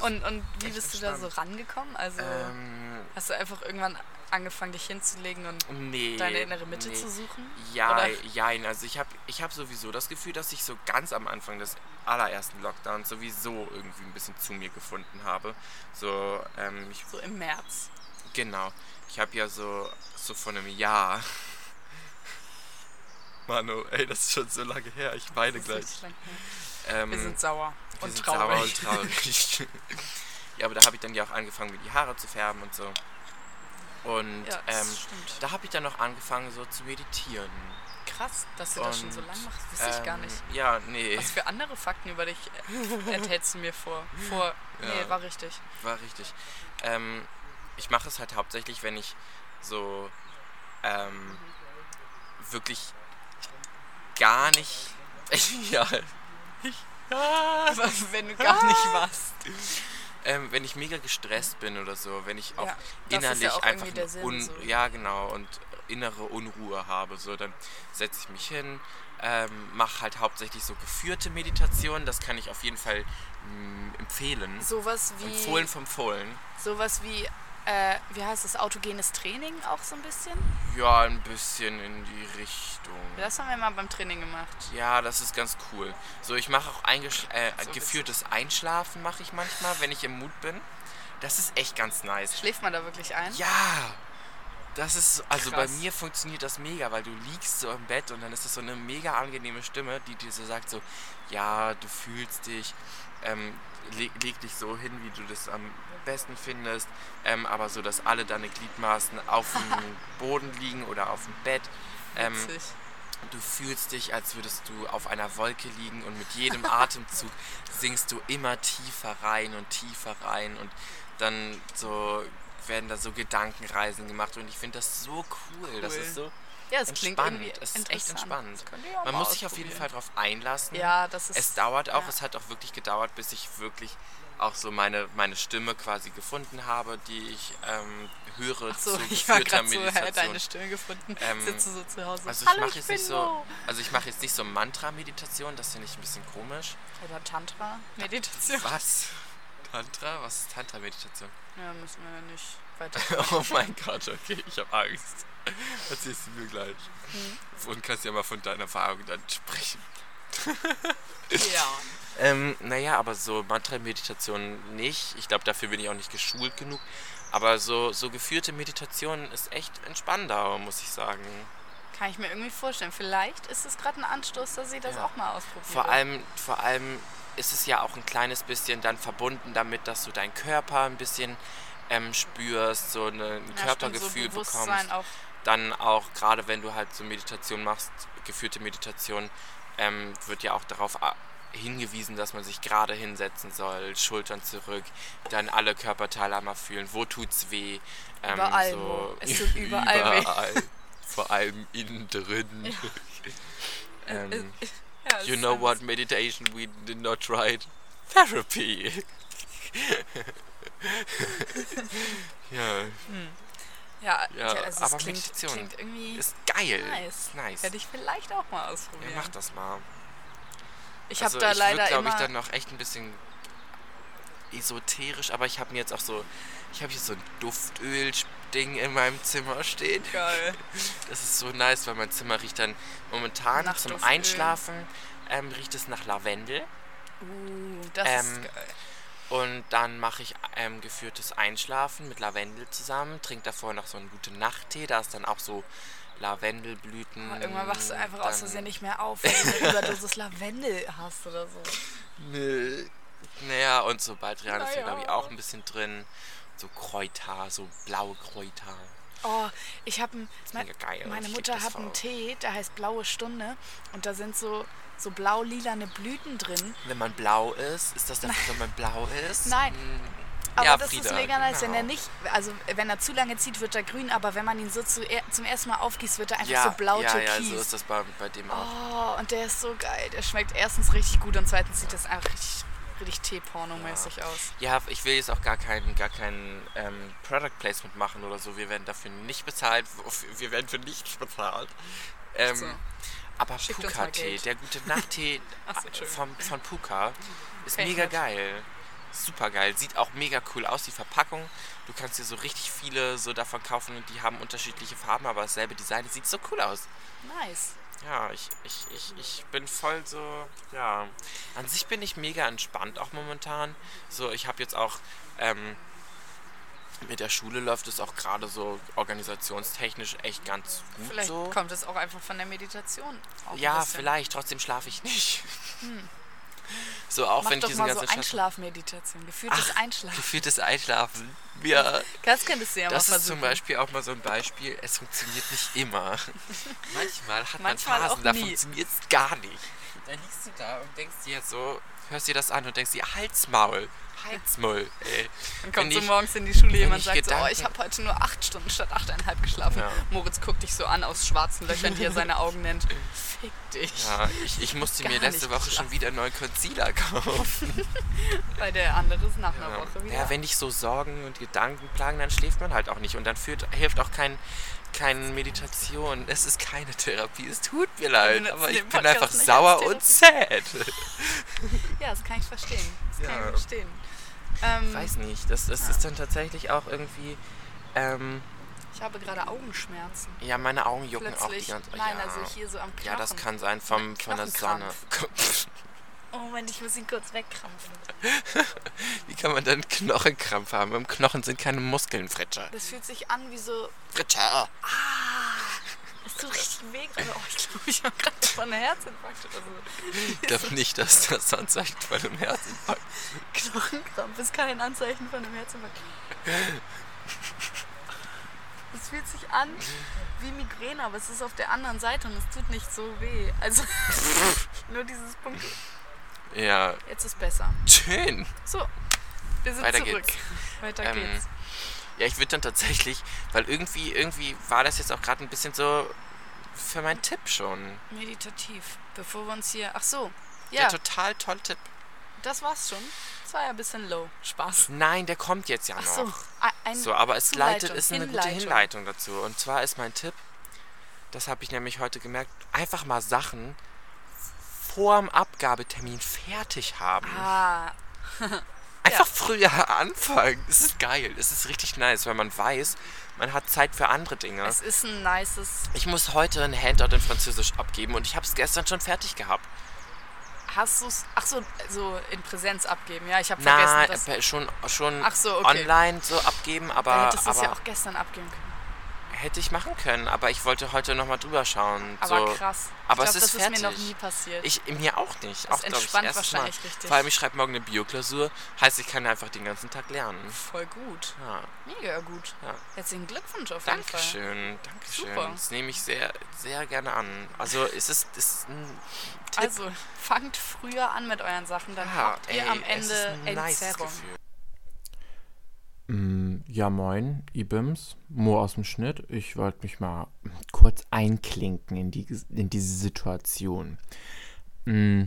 [SPEAKER 2] Und, und wie bist du da so
[SPEAKER 3] entspannt.
[SPEAKER 2] rangekommen? Also
[SPEAKER 3] ähm,
[SPEAKER 2] hast du einfach irgendwann angefangen, dich hinzulegen und
[SPEAKER 3] nee.
[SPEAKER 2] deine innere Mitte
[SPEAKER 3] nee.
[SPEAKER 2] zu suchen?
[SPEAKER 3] Ja,
[SPEAKER 2] Oder-
[SPEAKER 3] jein. Also ich habe ich hab sowieso das Gefühl, dass ich so ganz am Anfang des allerersten Lockdowns sowieso irgendwie ein bisschen zu mir gefunden habe. So, ähm, ich,
[SPEAKER 2] So im März.
[SPEAKER 3] genau. Ich habe ja so, so vor einem Jahr... Manu, ey, das ist schon so lange her. Ich weine gleich.
[SPEAKER 2] her.
[SPEAKER 3] Ähm,
[SPEAKER 2] Wir sind sauer und traurig.
[SPEAKER 3] sauer und traurig. ja, aber da habe ich dann ja auch angefangen, mir die Haare zu färben und so. Und
[SPEAKER 2] Ja,
[SPEAKER 3] ähm, da habe ich dann noch angefangen, so zu meditieren.
[SPEAKER 2] Krass, dass du das schon so
[SPEAKER 3] Und,
[SPEAKER 2] lange machst. Wusste ich gar
[SPEAKER 3] Ähm,
[SPEAKER 2] nicht.
[SPEAKER 3] Ja, nee.
[SPEAKER 2] Was für andere Fakten über dich enthältst du mir vor? vor Nee,
[SPEAKER 3] Ja.
[SPEAKER 2] war richtig.
[SPEAKER 3] War richtig. Ähm, ich mache es halt hauptsächlich, wenn ich so ähm, wirklich gar nicht. ja.
[SPEAKER 2] Wenn du gar nicht warst.
[SPEAKER 3] Ähm, wenn ich mega gestresst bin oder so, wenn ich auch
[SPEAKER 2] Ja,
[SPEAKER 3] innerlich
[SPEAKER 2] ja auch
[SPEAKER 3] einfach
[SPEAKER 2] Sinn,
[SPEAKER 3] Un
[SPEAKER 2] so.
[SPEAKER 3] ja genau und innere Unruhe habe, so dann setze ich mich hin, ähm, mache halt hauptsächlich so geführte Meditationen, das kann ich auf jeden Fall mh, empfehlen.
[SPEAKER 2] Sowas wie.
[SPEAKER 3] Empfohlen vom Fohlen.
[SPEAKER 2] Sowas wie, äh, wie heißt das, autogenes Training auch so ein bisschen?
[SPEAKER 3] Ja, ein bisschen in die Richtung.
[SPEAKER 2] Das haben wir mal beim Training gemacht.
[SPEAKER 3] Ja, das ist ganz cool. So, ich mache auch eingesch äh,
[SPEAKER 2] So
[SPEAKER 3] geführtes Einschlafen mache ich manchmal, wenn ich im Mut bin. Das ist echt ganz nice.
[SPEAKER 2] Schläft man da wirklich ein?
[SPEAKER 3] Ja! Das ist, also bei
[SPEAKER 2] Krass.
[SPEAKER 3] mir funktioniert das mega, weil du liegst so im Bett und dann ist das so eine mega angenehme Stimme, die dir so sagt so, ja, du fühlst dich, ähm, leg, leg dich so hin, wie du das am besten findest, ähm, aber so, dass alle deine Gliedmaßen auf dem Boden liegen oder auf dem Bett. Ähm. Du fühlst dich, als würdest du auf einer Wolke liegen und mit jedem Atemzug sinkst du immer tiefer rein und tiefer rein und dann so werden da so Gedankenreisen gemacht und ich finde das so cool. Das
[SPEAKER 2] Cool.
[SPEAKER 3] ist so,
[SPEAKER 2] Ja, es klingt
[SPEAKER 3] entspannt.
[SPEAKER 2] irgendwie
[SPEAKER 3] es ist echt entspannt.
[SPEAKER 2] Das
[SPEAKER 3] Man muss sich auf jeden Fall darauf einlassen.
[SPEAKER 2] Ja, das ist.
[SPEAKER 3] Es dauert auch,
[SPEAKER 2] ja.
[SPEAKER 3] es hat auch wirklich gedauert, bis ich wirklich auch so meine, meine Stimme quasi gefunden habe, die ich ähm, höre
[SPEAKER 2] Achso,
[SPEAKER 3] zu
[SPEAKER 2] ich war gerade so,
[SPEAKER 3] Meditation.
[SPEAKER 2] deine Stimme gefunden.
[SPEAKER 3] Ähm,
[SPEAKER 2] Sitzt du so zu Hause.
[SPEAKER 3] Also ich mache jetzt nicht so, also ich mache jetzt nicht so Mantra-Meditation, das finde ich ein bisschen komisch.
[SPEAKER 2] Oder Tantra-Meditation.
[SPEAKER 3] Was? Tantra? Was ist Tantra-Meditation?
[SPEAKER 2] Ja, müssen wir ja nicht weiter.
[SPEAKER 3] Oh mein Gott, okay, ich habe Angst. Erzählst du mir gleich.
[SPEAKER 2] Hm.
[SPEAKER 3] Und kannst ja mal von deiner Erfahrung dann sprechen.
[SPEAKER 2] ja.
[SPEAKER 3] Ähm, naja, aber so Mantra-Meditation nicht. Ich glaube, dafür bin ich auch nicht geschult genug. Aber so, so geführte Meditation ist echt entspannender, muss ich sagen.
[SPEAKER 2] Kann ich mir irgendwie vorstellen. Vielleicht ist es gerade ein Anstoß, dass ich das
[SPEAKER 3] Ja.
[SPEAKER 2] auch mal ausprobiere.
[SPEAKER 3] Vor allem, vor allem ist es ja auch ein kleines bisschen dann verbunden damit, dass du deinen Körper ein bisschen ähm, spürst, so ein
[SPEAKER 2] Ja,
[SPEAKER 3] Körpergefühl
[SPEAKER 2] stimmt, so
[SPEAKER 3] bekommst.
[SPEAKER 2] Auch.
[SPEAKER 3] Dann auch, gerade wenn du halt so Meditation machst, geführte Meditation, ähm, wird ja auch darauf a- hingewiesen, dass man sich gerade hinsetzen soll, Schultern zurück, dann alle Körperteile einmal fühlen, wo tut's weh. Ähm,
[SPEAKER 2] Überall,
[SPEAKER 3] so.
[SPEAKER 2] Es tut überall weh.
[SPEAKER 3] überall. Vor allem innen drin. ähm,
[SPEAKER 2] Ja,
[SPEAKER 3] you know what meditation we did not try? it? Therapy. ja,
[SPEAKER 2] Ja,
[SPEAKER 3] Ja,
[SPEAKER 2] also
[SPEAKER 3] aber
[SPEAKER 2] klingt,
[SPEAKER 3] Meditation
[SPEAKER 2] klingt irgendwie
[SPEAKER 3] ist geil.
[SPEAKER 2] nice.
[SPEAKER 3] Nice.
[SPEAKER 2] Werde ich vielleicht auch mal
[SPEAKER 3] Ja,
[SPEAKER 2] ausprobieren.
[SPEAKER 3] mach das mal.
[SPEAKER 2] ich
[SPEAKER 3] also
[SPEAKER 2] habe da
[SPEAKER 3] ich
[SPEAKER 2] leider
[SPEAKER 3] würde, glaube
[SPEAKER 2] immer...
[SPEAKER 3] ich, dann noch echt ein bisschen esoterisch, aber ich habe mir jetzt auch so, ich habe hier so ein Duftöl-Ding in meinem Zimmer stehen.
[SPEAKER 2] Geil.
[SPEAKER 3] Das ist so nice, weil mein Zimmer riecht dann momentan
[SPEAKER 2] Nach
[SPEAKER 3] zum
[SPEAKER 2] Duftöl.
[SPEAKER 3] Einschlafen ähm, riecht es nach Lavendel.
[SPEAKER 2] Uh, das
[SPEAKER 3] Ähm,
[SPEAKER 2] ist geil.
[SPEAKER 3] Und dann mache ich ähm, geführtes Einschlafen mit Lavendel zusammen, trinke davor noch so einen guten Nachttee, da ist dann auch so Lavendelblüten.
[SPEAKER 2] Aber irgendwann wachst du einfach aus
[SPEAKER 3] dann-
[SPEAKER 2] Versehen nicht mehr auf, weil du eine Überdosis Lavendel hast oder so.
[SPEAKER 3] Nö. Naja, und so Baldrian ist ja, glaube ich, auch ein bisschen drin. So Kräuter, so blaue Kräuter.
[SPEAKER 2] Oh, ich habe ein...
[SPEAKER 3] ist mega geil.
[SPEAKER 2] Meine Mutter hat einen Tee, der heißt Blaue Stunde und da sind so, so blau-lilane Blüten drin.
[SPEAKER 3] Wenn man blau ist, ist das dafür, wenn man blau ist?
[SPEAKER 2] Nein.
[SPEAKER 3] Hm.
[SPEAKER 2] Aber
[SPEAKER 3] Ja,
[SPEAKER 2] das
[SPEAKER 3] Frieda,
[SPEAKER 2] ist mega nice, wenn
[SPEAKER 3] genau.
[SPEAKER 2] er nicht, also wenn er zu lange zieht, wird er grün, aber wenn man ihn so zu, er- zum ersten Mal aufgießt, wird er einfach
[SPEAKER 3] ja,
[SPEAKER 2] so blau
[SPEAKER 3] ja,
[SPEAKER 2] türkis.
[SPEAKER 3] ja, so ist das bei, bei dem auch.
[SPEAKER 2] Oh, und der ist so geil. Der schmeckt erstens richtig gut und zweitens sieht das einfach richtig, richtig Teeporno-mäßig aus.
[SPEAKER 3] Ja, ich will jetzt auch gar kein, gar kein ähm, Product Placement machen oder so. Wir werden dafür nicht bezahlt. Wir werden für nichts bezahlt. Ähm,
[SPEAKER 2] so.
[SPEAKER 3] Aber Puka-Tee, der gute Nachttee
[SPEAKER 2] so,
[SPEAKER 3] vom, von Puka ist
[SPEAKER 2] ich
[SPEAKER 3] mega geil. Super geil. Sieht auch mega cool aus, die Verpackung. Du kannst dir so richtig viele so davon kaufen und die haben unterschiedliche Farben, aber dasselbe Design. Sieht so cool aus.
[SPEAKER 2] Nice.
[SPEAKER 3] Ja, ich, ich, ich, ich bin voll so, ja. An sich bin ich mega entspannt auch momentan. So, ich habe jetzt auch, ähm, mit der Schule läuft es auch gerade so organisationstechnisch echt ganz gut
[SPEAKER 2] Vielleicht
[SPEAKER 3] so.
[SPEAKER 2] kommt es auch einfach von der Meditation.
[SPEAKER 3] Ja, vielleicht, trotzdem schlafe ich nicht. So, auch
[SPEAKER 2] Mach
[SPEAKER 3] wenn ich
[SPEAKER 2] doch
[SPEAKER 3] diesen
[SPEAKER 2] mal so
[SPEAKER 3] ganzen Stress-
[SPEAKER 2] Einschlafmeditation, geführtes
[SPEAKER 3] Ach,
[SPEAKER 2] Einschlafen.
[SPEAKER 3] Gefühltes Einschlafen. Ja,
[SPEAKER 2] Das könntest du ja
[SPEAKER 3] das
[SPEAKER 2] mal
[SPEAKER 3] ist zum. Beispiel auch mal so ein Beispiel. Es funktioniert nicht immer. Manchmal hat
[SPEAKER 2] Manchmal
[SPEAKER 3] man Phasen, da
[SPEAKER 2] nie.
[SPEAKER 3] funktioniert es gar nicht. Dann liegst du da und denkst dir so, hörst dir das an und denkst dir, Halsmaul, Halsmaul, ey.
[SPEAKER 2] Dann
[SPEAKER 3] wenn
[SPEAKER 2] kommt so
[SPEAKER 3] ich-
[SPEAKER 2] morgens in die Schule, jemand sagt so, oh,
[SPEAKER 3] Gedanken-
[SPEAKER 2] ich habe heute nur acht Stunden statt achteinhalb geschlafen.
[SPEAKER 3] Ja.
[SPEAKER 2] Moritz guckt dich so an aus schwarzen Löchern, die er seine Augen nennt. Fick dich.
[SPEAKER 3] Ja, ich, ich musste mir letzte Woche schon wieder einen neuen Concealer kaufen.
[SPEAKER 2] Weil der andere ist nach einer
[SPEAKER 3] Ja.
[SPEAKER 2] Woche wieder.
[SPEAKER 3] ja, wenn dich so Sorgen und Gedanken plagen, dann schläft man halt auch nicht. Und dann führt, hilft auch kein, keine Meditation. Es ist keine Therapie. Es tut mir leid. Aber ich bin einfach sauer und sad.
[SPEAKER 2] ja, das kann ich verstehen. Das kann
[SPEAKER 3] Ja.
[SPEAKER 2] ich verstehen. Ähm,
[SPEAKER 3] Weiß nicht. Das, das
[SPEAKER 2] Ja.
[SPEAKER 3] ist dann tatsächlich auch irgendwie. Ähm,
[SPEAKER 2] ich habe gerade Augenschmerzen.
[SPEAKER 3] ja, meine Augen jucken auch die
[SPEAKER 2] Plötzlich.
[SPEAKER 3] ganze
[SPEAKER 2] Nein,
[SPEAKER 3] ja.
[SPEAKER 2] also hier so am Knochen.
[SPEAKER 3] Ja, das kann sein vom, von der Sonne.
[SPEAKER 2] Oh Moment, ich muss ihn kurz wegkrampfen.
[SPEAKER 3] Wie kann man dann Knochenkrampf haben? Im Knochen sind keine Muskeln, Fritscher.
[SPEAKER 2] Das fühlt sich an wie so.
[SPEAKER 3] Fritscher!
[SPEAKER 2] Es tut richtig weh gerade. Oh, ich glaube, ich habe gerade von einem Herzinfarkt oder so.
[SPEAKER 3] Ich glaube nicht, dass das Anzeichen von einem Herzinfarkt
[SPEAKER 2] Knochenkrampf ist kein Anzeichen von einem Herzinfarkt. Es fühlt sich an wie Migräne, aber es ist auf der anderen Seite und es tut nicht so weh. Also nur dieses Punkt.
[SPEAKER 3] Ja,
[SPEAKER 2] Jetzt ist besser.
[SPEAKER 3] schön.
[SPEAKER 2] So, wir sind
[SPEAKER 3] Weiter
[SPEAKER 2] zurück.
[SPEAKER 3] geht's.
[SPEAKER 2] Weiter
[SPEAKER 3] Ähm,
[SPEAKER 2] geht's.
[SPEAKER 3] Ja, ich würde dann tatsächlich, weil irgendwie, irgendwie war das jetzt auch gerade ein bisschen so für meinen Tipp schon.
[SPEAKER 2] Meditativ. Bevor wir uns hier. Ach so.
[SPEAKER 3] Der
[SPEAKER 2] Ja,
[SPEAKER 3] total tolle Tipp.
[SPEAKER 2] das war's schon. Das war ja ein bisschen low. Spaß.
[SPEAKER 3] Nein, der kommt jetzt ja
[SPEAKER 2] Ach
[SPEAKER 3] noch.
[SPEAKER 2] so. Ein,
[SPEAKER 3] So, aber es leitet, ist eine gute
[SPEAKER 2] Hinleitung.
[SPEAKER 3] Hinleitung dazu. Und zwar ist mein Tipp, das habe ich nämlich heute gemerkt, einfach mal Sachen vorm Abgabetermin fertig haben.
[SPEAKER 2] Ah,
[SPEAKER 3] Einfach früher anfangen. Es ist geil. Es ist richtig nice, weil man weiß, man hat Zeit für andere Dinge.
[SPEAKER 2] es ist ein nices.
[SPEAKER 3] Ich muss heute ein Handout in Französisch abgeben und ich habe es gestern schon fertig gehabt.
[SPEAKER 2] Hast du's. Ach so, so in Präsenz abgeben. Ja, ich habe
[SPEAKER 3] Nein,
[SPEAKER 2] vergessen, dass.
[SPEAKER 3] äh, schon, schon
[SPEAKER 2] Ach so, okay.
[SPEAKER 3] online so abgeben, aber,
[SPEAKER 2] Da hättest du es ja auch gestern abgeben können.
[SPEAKER 3] Hätte ich machen können. Aber ich wollte heute nochmal drüber schauen.
[SPEAKER 2] Aber
[SPEAKER 3] so.
[SPEAKER 2] krass.
[SPEAKER 3] Aber
[SPEAKER 2] ich
[SPEAKER 3] es
[SPEAKER 2] glaub,
[SPEAKER 3] ist
[SPEAKER 2] das ist mir noch
[SPEAKER 3] fertig.
[SPEAKER 2] nie passiert.
[SPEAKER 3] Ich, mir auch nicht.
[SPEAKER 2] Das
[SPEAKER 3] auch, ich,
[SPEAKER 2] entspannt
[SPEAKER 3] erstes
[SPEAKER 2] wahrscheinlich
[SPEAKER 3] Mal.
[SPEAKER 2] richtig.
[SPEAKER 3] Vor allem, ich schreibe morgen eine Bioklausur. Heißt, ich kann einfach den ganzen Tag lernen.
[SPEAKER 2] Voll gut.
[SPEAKER 3] Ja,
[SPEAKER 2] Mega gut.
[SPEAKER 3] ja.
[SPEAKER 2] Herzlichen Glückwunsch auf jeden Fall.
[SPEAKER 3] Dankeschön, Dankeschön.
[SPEAKER 2] Super.
[SPEAKER 3] Das nehme ich sehr, sehr gerne an. Also, es ist, es ist ein Tipp.
[SPEAKER 2] Also, fangt früher an mit euren Sachen, dann
[SPEAKER 3] Ja,
[SPEAKER 2] habt ihr
[SPEAKER 3] ey,
[SPEAKER 2] am
[SPEAKER 3] es ist
[SPEAKER 2] Ende
[SPEAKER 3] ein
[SPEAKER 2] Entzerrung.
[SPEAKER 3] Gefühl.
[SPEAKER 1] Mm, Ja, moin, Ibims, Mo aus dem Schnitt. Ich wollte mich mal kurz einklinken in, die, in diese Situation. Mm,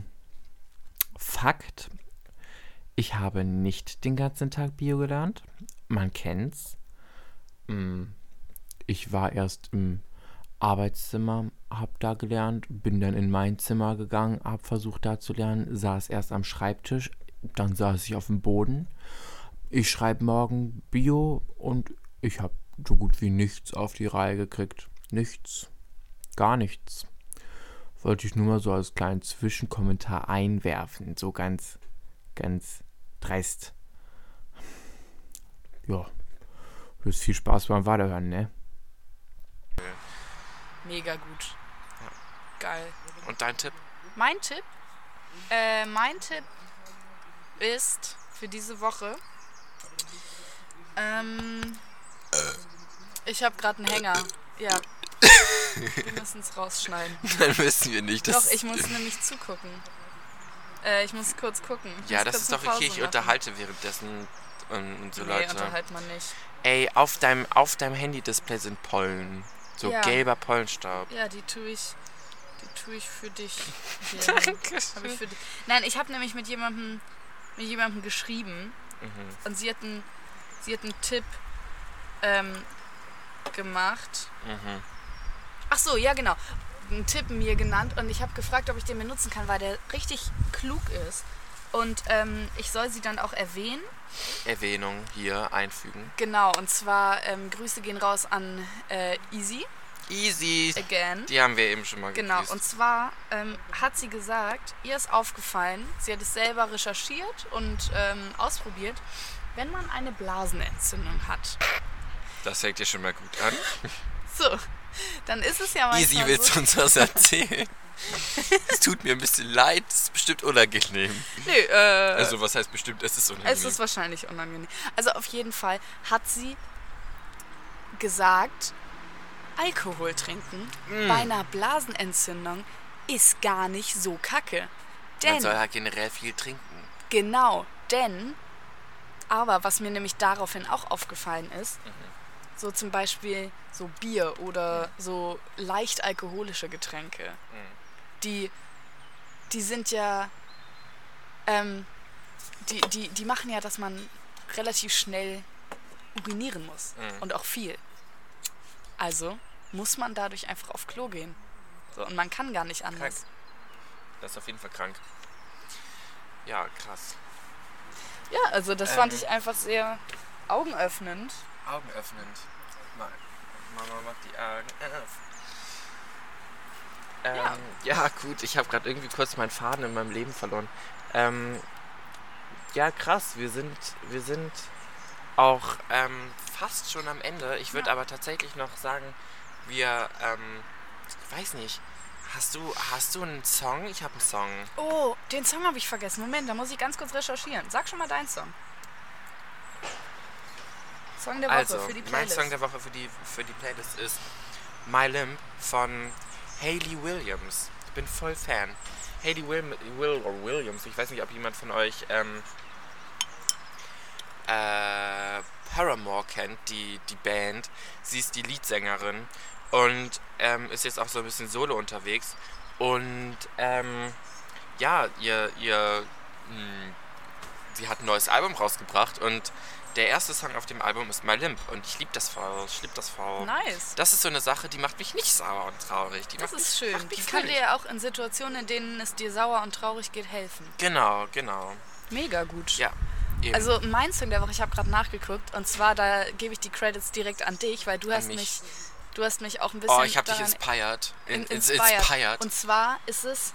[SPEAKER 1] Fakt, ich habe nicht den ganzen Tag Bio gelernt. Man kennt's. Mm, Ich war erst im Arbeitszimmer, hab da gelernt, bin dann in mein Zimmer gegangen, hab versucht da zu lernen, saß erst am Schreibtisch, dann saß ich auf dem Boden ich schreibe morgen Bio und ich habe so gut wie nichts auf die Reihe gekriegt. Nichts. Gar nichts. Wollte ich nur mal so als kleinen Zwischenkommentar einwerfen. So ganz, ganz dreist. Ja. Du hast viel Spaß beim Weiterhören, ne?
[SPEAKER 2] Mega gut. Geil.
[SPEAKER 3] Und dein Tipp?
[SPEAKER 2] Mein Tipp? Äh, mein Tipp ist für diese Woche. Ähm, ich habe gerade einen Hänger. Ja. Wir müssen es rausschneiden.
[SPEAKER 3] Dann wissen wir nicht.
[SPEAKER 2] Doch, ich muss nämlich zugucken. Äh, ich muss kurz gucken. Ich
[SPEAKER 3] Ja, das ist doch okay. Ich
[SPEAKER 2] machen.
[SPEAKER 3] unterhalte währenddessen und, und so
[SPEAKER 2] Nee,
[SPEAKER 3] Leute.
[SPEAKER 2] unterhalt man nicht.
[SPEAKER 3] Ey, auf deinem, auf deinem Handy-Display sind Pollen. So
[SPEAKER 2] Ja.
[SPEAKER 3] gelber Pollenstaub.
[SPEAKER 2] Ja, die tue ich, die tue ich für dich. Dich. Nein, ich habe nämlich mit jemandem, mit jemandem geschrieben
[SPEAKER 3] Mhm.
[SPEAKER 2] und sie hat einen, sie hat einen Tipp ähm, gemacht.
[SPEAKER 3] Mhm.
[SPEAKER 2] Ach so, ja genau, einen Tipp mir genannt und ich habe gefragt, ob ich den benutzen kann, weil der richtig klug ist. Und ähm, ich soll sie dann auch erwähnen.
[SPEAKER 3] Erwähnung hier einfügen.
[SPEAKER 2] Genau, und zwar ähm, Grüße gehen raus an äh, Easy
[SPEAKER 3] Easy.
[SPEAKER 2] again.
[SPEAKER 3] Die haben wir eben schon mal
[SPEAKER 2] Genau,
[SPEAKER 3] gegrüßt.
[SPEAKER 2] und zwar ähm, hat sie gesagt, ihr ist aufgefallen, sie hat es selber recherchiert und ähm, ausprobiert, wenn man eine Blasenentzündung hat.
[SPEAKER 3] Das fängt ja schon mal gut an.
[SPEAKER 2] So, dann ist es ja manchmal
[SPEAKER 3] Easy, willst
[SPEAKER 2] so,
[SPEAKER 3] du uns was erzählen? Es tut mir ein bisschen leid, es ist bestimmt unangenehm.
[SPEAKER 2] Nee, äh,
[SPEAKER 3] Also, was heißt bestimmt, es ist unangenehm.
[SPEAKER 2] es ist wahrscheinlich unangenehm. Also auf jeden Fall hat sie gesagt, Alkohol trinken
[SPEAKER 3] Mm.
[SPEAKER 2] bei einer Blasenentzündung ist gar nicht so kacke.
[SPEAKER 3] Man
[SPEAKER 2] Denn
[SPEAKER 3] soll halt generell viel trinken.
[SPEAKER 2] Genau, denn, aber was mir nämlich daraufhin auch aufgefallen ist, so zum Beispiel so Bier oder so leicht alkoholische Getränke, die, die sind ja, ähm, die, die, die machen ja, dass man relativ schnell urinieren muss
[SPEAKER 3] Mhm.
[SPEAKER 2] und auch viel. Also muss man dadurch einfach auf Klo gehen. So, und man kann gar nicht anders.
[SPEAKER 3] Krank. Das ist auf jeden Fall krank. Ja, krass.
[SPEAKER 2] Ja, also das fand
[SPEAKER 3] Ähm.
[SPEAKER 2] ich einfach sehr augenöffnend.
[SPEAKER 3] Augen öffnend. Mal. Mama macht die Augen auf. Ähm,
[SPEAKER 2] Ja.
[SPEAKER 3] ja. gut, ich habe gerade irgendwie kurz meinen Faden in meinem Leben verloren. Ähm, ja, krass, wir sind, wir sind auch ähm, fast schon am Ende. Ich würde
[SPEAKER 2] Ja.
[SPEAKER 3] aber tatsächlich noch sagen, wir, ähm, weiß nicht, hast du, hast du einen Song? Ich habe einen Song.
[SPEAKER 2] Oh, den Song habe ich vergessen. Moment, da muss ich ganz kurz recherchieren. Sag schon mal deinen Song. Song der Woche
[SPEAKER 3] Also,
[SPEAKER 2] für die
[SPEAKER 3] mein
[SPEAKER 2] Playlist.
[SPEAKER 3] Song der Woche für die, für die Playlist ist My Limb von Hayley Williams. Ich bin voll Fan. Hayley Will, Will or Williams, ich weiß nicht, ob jemand von euch ähm, äh, Paramore kennt, die, die Band. Sie ist die Leadsängerin und ähm, ist jetzt auch so ein bisschen solo unterwegs. Und ähm, ja, ihr, ihr, mh, sie hat ein neues Album rausgebracht und der erste Song auf dem Album ist My Limp und ich liebe das voll, ich liebe das voll.
[SPEAKER 2] Nice.
[SPEAKER 3] Das ist so eine Sache, die macht mich nicht sauer und traurig. Die
[SPEAKER 2] Das ist
[SPEAKER 3] mich,
[SPEAKER 2] schön. Die kann dir ja auch in Situationen, in denen es dir sauer und traurig geht, helfen.
[SPEAKER 3] Genau, genau.
[SPEAKER 2] Mega gut.
[SPEAKER 3] Ja. Eben.
[SPEAKER 2] Also mein Song der Woche, ich habe gerade nachgeguckt und zwar da gebe ich die Credits direkt an dich, weil du hast
[SPEAKER 3] mich.
[SPEAKER 2] mich, du hast mich auch ein bisschen
[SPEAKER 3] oh, ich habe dich inspired. In,
[SPEAKER 2] in-
[SPEAKER 3] ins-
[SPEAKER 2] inspired.
[SPEAKER 3] inspired.
[SPEAKER 2] Und zwar ist es,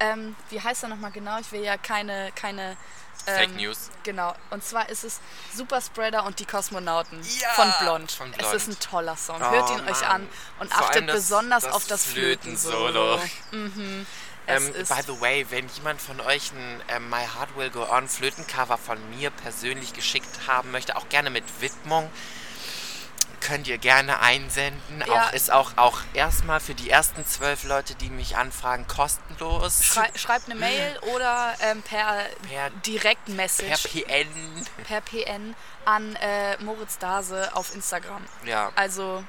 [SPEAKER 2] ähm, wie heißt er nochmal genau? Ich will ja keine, keine
[SPEAKER 3] Fake
[SPEAKER 2] ähm,
[SPEAKER 3] News.
[SPEAKER 2] Genau. Und zwar ist es Superspreader und die Kosmonauten
[SPEAKER 3] Ja,
[SPEAKER 2] von, Blond.
[SPEAKER 3] von
[SPEAKER 2] Es
[SPEAKER 3] Blond.
[SPEAKER 2] ist ein toller Song.
[SPEAKER 3] Oh,
[SPEAKER 2] Hört ihn euch
[SPEAKER 3] Mann.
[SPEAKER 2] an und
[SPEAKER 3] Vor
[SPEAKER 2] achtet
[SPEAKER 3] das-
[SPEAKER 2] besonders
[SPEAKER 3] das
[SPEAKER 2] auf das
[SPEAKER 3] Flötensolo.
[SPEAKER 2] Mhm. Es
[SPEAKER 3] Ähm, by the way, wenn jemand von euch ein ähm, My Heart Will Go On Flötencover von mir persönlich geschickt haben möchte, auch gerne mit Widmung, könnt ihr gerne einsenden.
[SPEAKER 2] Ja.
[SPEAKER 3] Auch, ist auch, auch erstmal für die ersten zwölf Leute, die mich anfragen, kostenlos.
[SPEAKER 2] Schrei schreibt eine Mail oder ähm, per,
[SPEAKER 3] Per-
[SPEAKER 2] Direktmessage
[SPEAKER 3] per PN.
[SPEAKER 2] per PN an äh, Moritz Dase auf Instagram.
[SPEAKER 3] Ja,
[SPEAKER 2] Also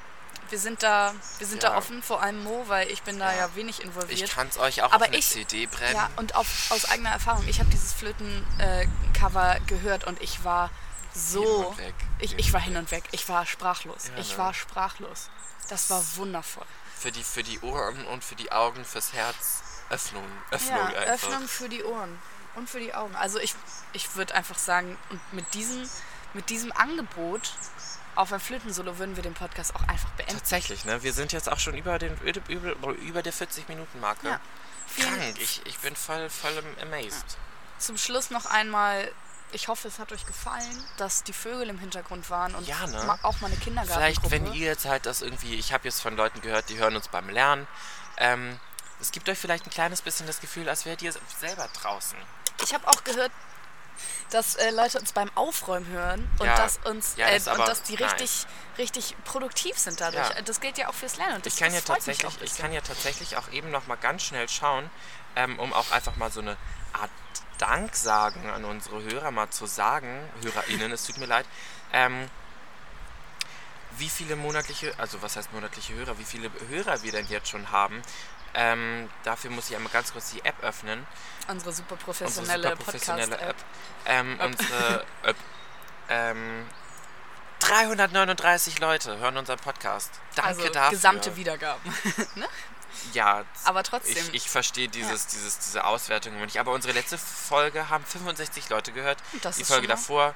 [SPEAKER 2] wir sind da, wir sind da
[SPEAKER 3] Ja.
[SPEAKER 2] offen, vor allem Mo, weil ich bin da ja,
[SPEAKER 3] Ja.
[SPEAKER 2] wenig
[SPEAKER 3] ich
[SPEAKER 2] involviert.
[SPEAKER 3] kann es euch auch
[SPEAKER 2] Aber
[SPEAKER 3] auf eine
[SPEAKER 2] ich-
[SPEAKER 3] CD brennen.
[SPEAKER 2] Ja, und auf, aus eigener Erfahrung, ich habe dieses Flöten-Cover gehört und ich war so. Ich, ich war hin und weg. Ich war sprachlos.
[SPEAKER 3] Ja,
[SPEAKER 2] ich
[SPEAKER 3] ne?
[SPEAKER 2] war sprachlos. Das war wundervoll.
[SPEAKER 3] Für die, für die Ohren und für die Augen, fürs Herz. Öffnung. Öffnung
[SPEAKER 2] Ja,
[SPEAKER 3] einfach.
[SPEAKER 2] Öffnung für die Ohren und für die Augen. Also ich, ich würde einfach sagen, und mit diesem, mit diesem Angebot auf ein Flötensolo würden wir den Podcast auch einfach beenden.
[SPEAKER 3] Tatsächlich, ne? Wir sind jetzt auch schon über, den, über, über der 40-Minuten-Marke.
[SPEAKER 2] Ja. Vielen-
[SPEAKER 3] Krank. Ich, ich bin voll, voll amazed.
[SPEAKER 2] Zum Schluss noch einmal, ich hoffe, es hat euch gefallen, dass die Vögel im Hintergrund waren und
[SPEAKER 3] Ja, ne?
[SPEAKER 2] auch mal eine Kindergartengruppe.
[SPEAKER 3] Vielleicht, wenn ihr jetzt halt das irgendwie, ich habe jetzt von Leuten gehört, die hören uns beim Lernen. Ähm, es gibt euch vielleicht ein kleines bisschen das Gefühl, als wärt ihr selber draußen.
[SPEAKER 2] Ich habe auch gehört, dass äh, Leute uns beim Aufräumen hören und
[SPEAKER 3] Ja,
[SPEAKER 2] dass uns
[SPEAKER 3] ja,
[SPEAKER 2] äh,
[SPEAKER 3] das ist
[SPEAKER 2] und dass die richtig, richtig produktiv sind dadurch.
[SPEAKER 3] Ja.
[SPEAKER 2] Das gilt ja auch fürs Lernen. Und das,
[SPEAKER 3] Ich kann, ja tatsächlich, ich kann ja tatsächlich auch eben noch mal ganz schnell schauen, ähm, um auch einfach mal so eine Art Dank sagen an unsere Hörer mal zu sagen, HörerInnen, es tut mir leid, ähm, wie viele monatliche, also was heißt monatliche Hörer, wie viele Hörer wir denn jetzt schon haben. Ähm, dafür muss ich einmal ganz kurz die App öffnen.
[SPEAKER 2] Unsere super
[SPEAKER 3] Unsere
[SPEAKER 2] professionelle
[SPEAKER 3] super professionelle
[SPEAKER 2] Podcast-App.
[SPEAKER 3] Ähm, unsere App. Ähm, 339 Leute hören unseren Podcast. Danke
[SPEAKER 2] Also
[SPEAKER 3] dafür.
[SPEAKER 2] gesamte Wiedergaben.
[SPEAKER 3] Ja,
[SPEAKER 2] Aber trotzdem.
[SPEAKER 3] ich, ich verstehe dieses, dieses, diese Auswertung nicht. Aber unsere letzte Folge haben 65 Leute gehört.
[SPEAKER 2] Das
[SPEAKER 3] die Folge davor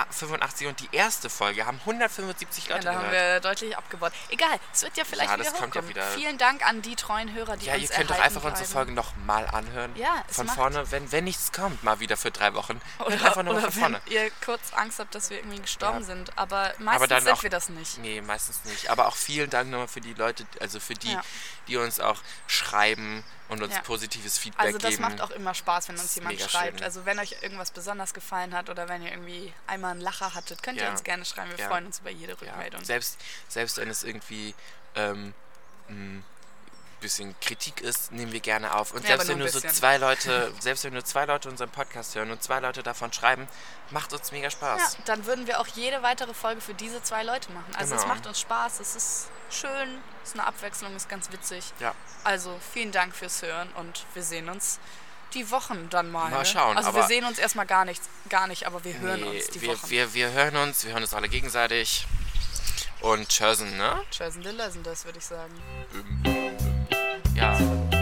[SPEAKER 3] ah, 85 und die erste Folge haben 175
[SPEAKER 2] ja,
[SPEAKER 3] Leute
[SPEAKER 2] da haben
[SPEAKER 3] gehört.
[SPEAKER 2] wir deutlich abgebaut. Egal, es wird ja vielleicht
[SPEAKER 3] Ja,
[SPEAKER 2] wieder
[SPEAKER 3] kommt ja
[SPEAKER 2] hochkommen.
[SPEAKER 3] wieder.
[SPEAKER 2] Vielen Dank an die treuen Hörer, die
[SPEAKER 3] Ja,
[SPEAKER 2] uns
[SPEAKER 3] ihr könnt doch einfach unsere
[SPEAKER 2] bleiben.
[SPEAKER 3] Folgen nochmal anhören.
[SPEAKER 2] Ja, es
[SPEAKER 3] Von
[SPEAKER 2] macht-
[SPEAKER 3] vorne, wenn, wenn nichts kommt, mal wieder für drei Wochen.
[SPEAKER 2] Oder,
[SPEAKER 3] einfach nur
[SPEAKER 2] oder
[SPEAKER 3] von
[SPEAKER 2] wenn
[SPEAKER 3] vorne.
[SPEAKER 2] ihr kurz Angst habt, dass wir irgendwie gestorben
[SPEAKER 3] Ja.
[SPEAKER 2] sind. Aber meistens
[SPEAKER 3] dann
[SPEAKER 2] sind
[SPEAKER 3] auch-
[SPEAKER 2] wir das nicht.
[SPEAKER 3] Nee, meistens nicht. Aber auch vielen Dank nochmal für die Leute, also für die,
[SPEAKER 2] Ja.
[SPEAKER 3] die uns auch schreiben und uns
[SPEAKER 2] Ja.
[SPEAKER 3] positives Feedback
[SPEAKER 2] Also das
[SPEAKER 3] geben.
[SPEAKER 2] macht auch immer Spaß, wenn uns jemand schreibt.
[SPEAKER 3] schön.
[SPEAKER 2] Also wenn euch irgendwas besonders gefallen hat oder wenn ihr irgendwie einmal einen Lacher hattet, könnt ihr
[SPEAKER 3] Ja.
[SPEAKER 2] uns gerne schreiben. Wir
[SPEAKER 3] Ja.
[SPEAKER 2] freuen uns über jede Rückmeldung.
[SPEAKER 3] selbst, selbst wenn es irgendwie ähm, ein bisschen Kritik ist, nehmen wir gerne auf. Und
[SPEAKER 2] Ja,
[SPEAKER 3] selbst wenn
[SPEAKER 2] nur
[SPEAKER 3] so zwei Leute, selbst wenn nur zwei Leute unseren Podcast hören und zwei Leute davon schreiben, macht uns mega
[SPEAKER 2] Ja,
[SPEAKER 3] Spaß.
[SPEAKER 2] dann würden wir auch jede weitere Folge für diese zwei Leute machen. Also es
[SPEAKER 3] Genau.
[SPEAKER 2] macht uns Spaß, es ist schön, es ist eine Abwechslung, ist ganz witzig.
[SPEAKER 3] Ja.
[SPEAKER 2] Also vielen Dank fürs Hören und wir sehen uns die Wochen dann mal.
[SPEAKER 3] Mal
[SPEAKER 2] ne?
[SPEAKER 3] schauen,
[SPEAKER 2] Also wir sehen uns erstmal gar nicht, gar nicht, aber wir hören
[SPEAKER 3] Nee,
[SPEAKER 2] uns die
[SPEAKER 3] wir,
[SPEAKER 2] Wochen.
[SPEAKER 3] wir, wir hören uns, wir hören uns alle gegenseitig. Und tschössen, ne?
[SPEAKER 2] Tschüss, und lösen das, würde ich sagen.
[SPEAKER 3] Ähm. Yeah.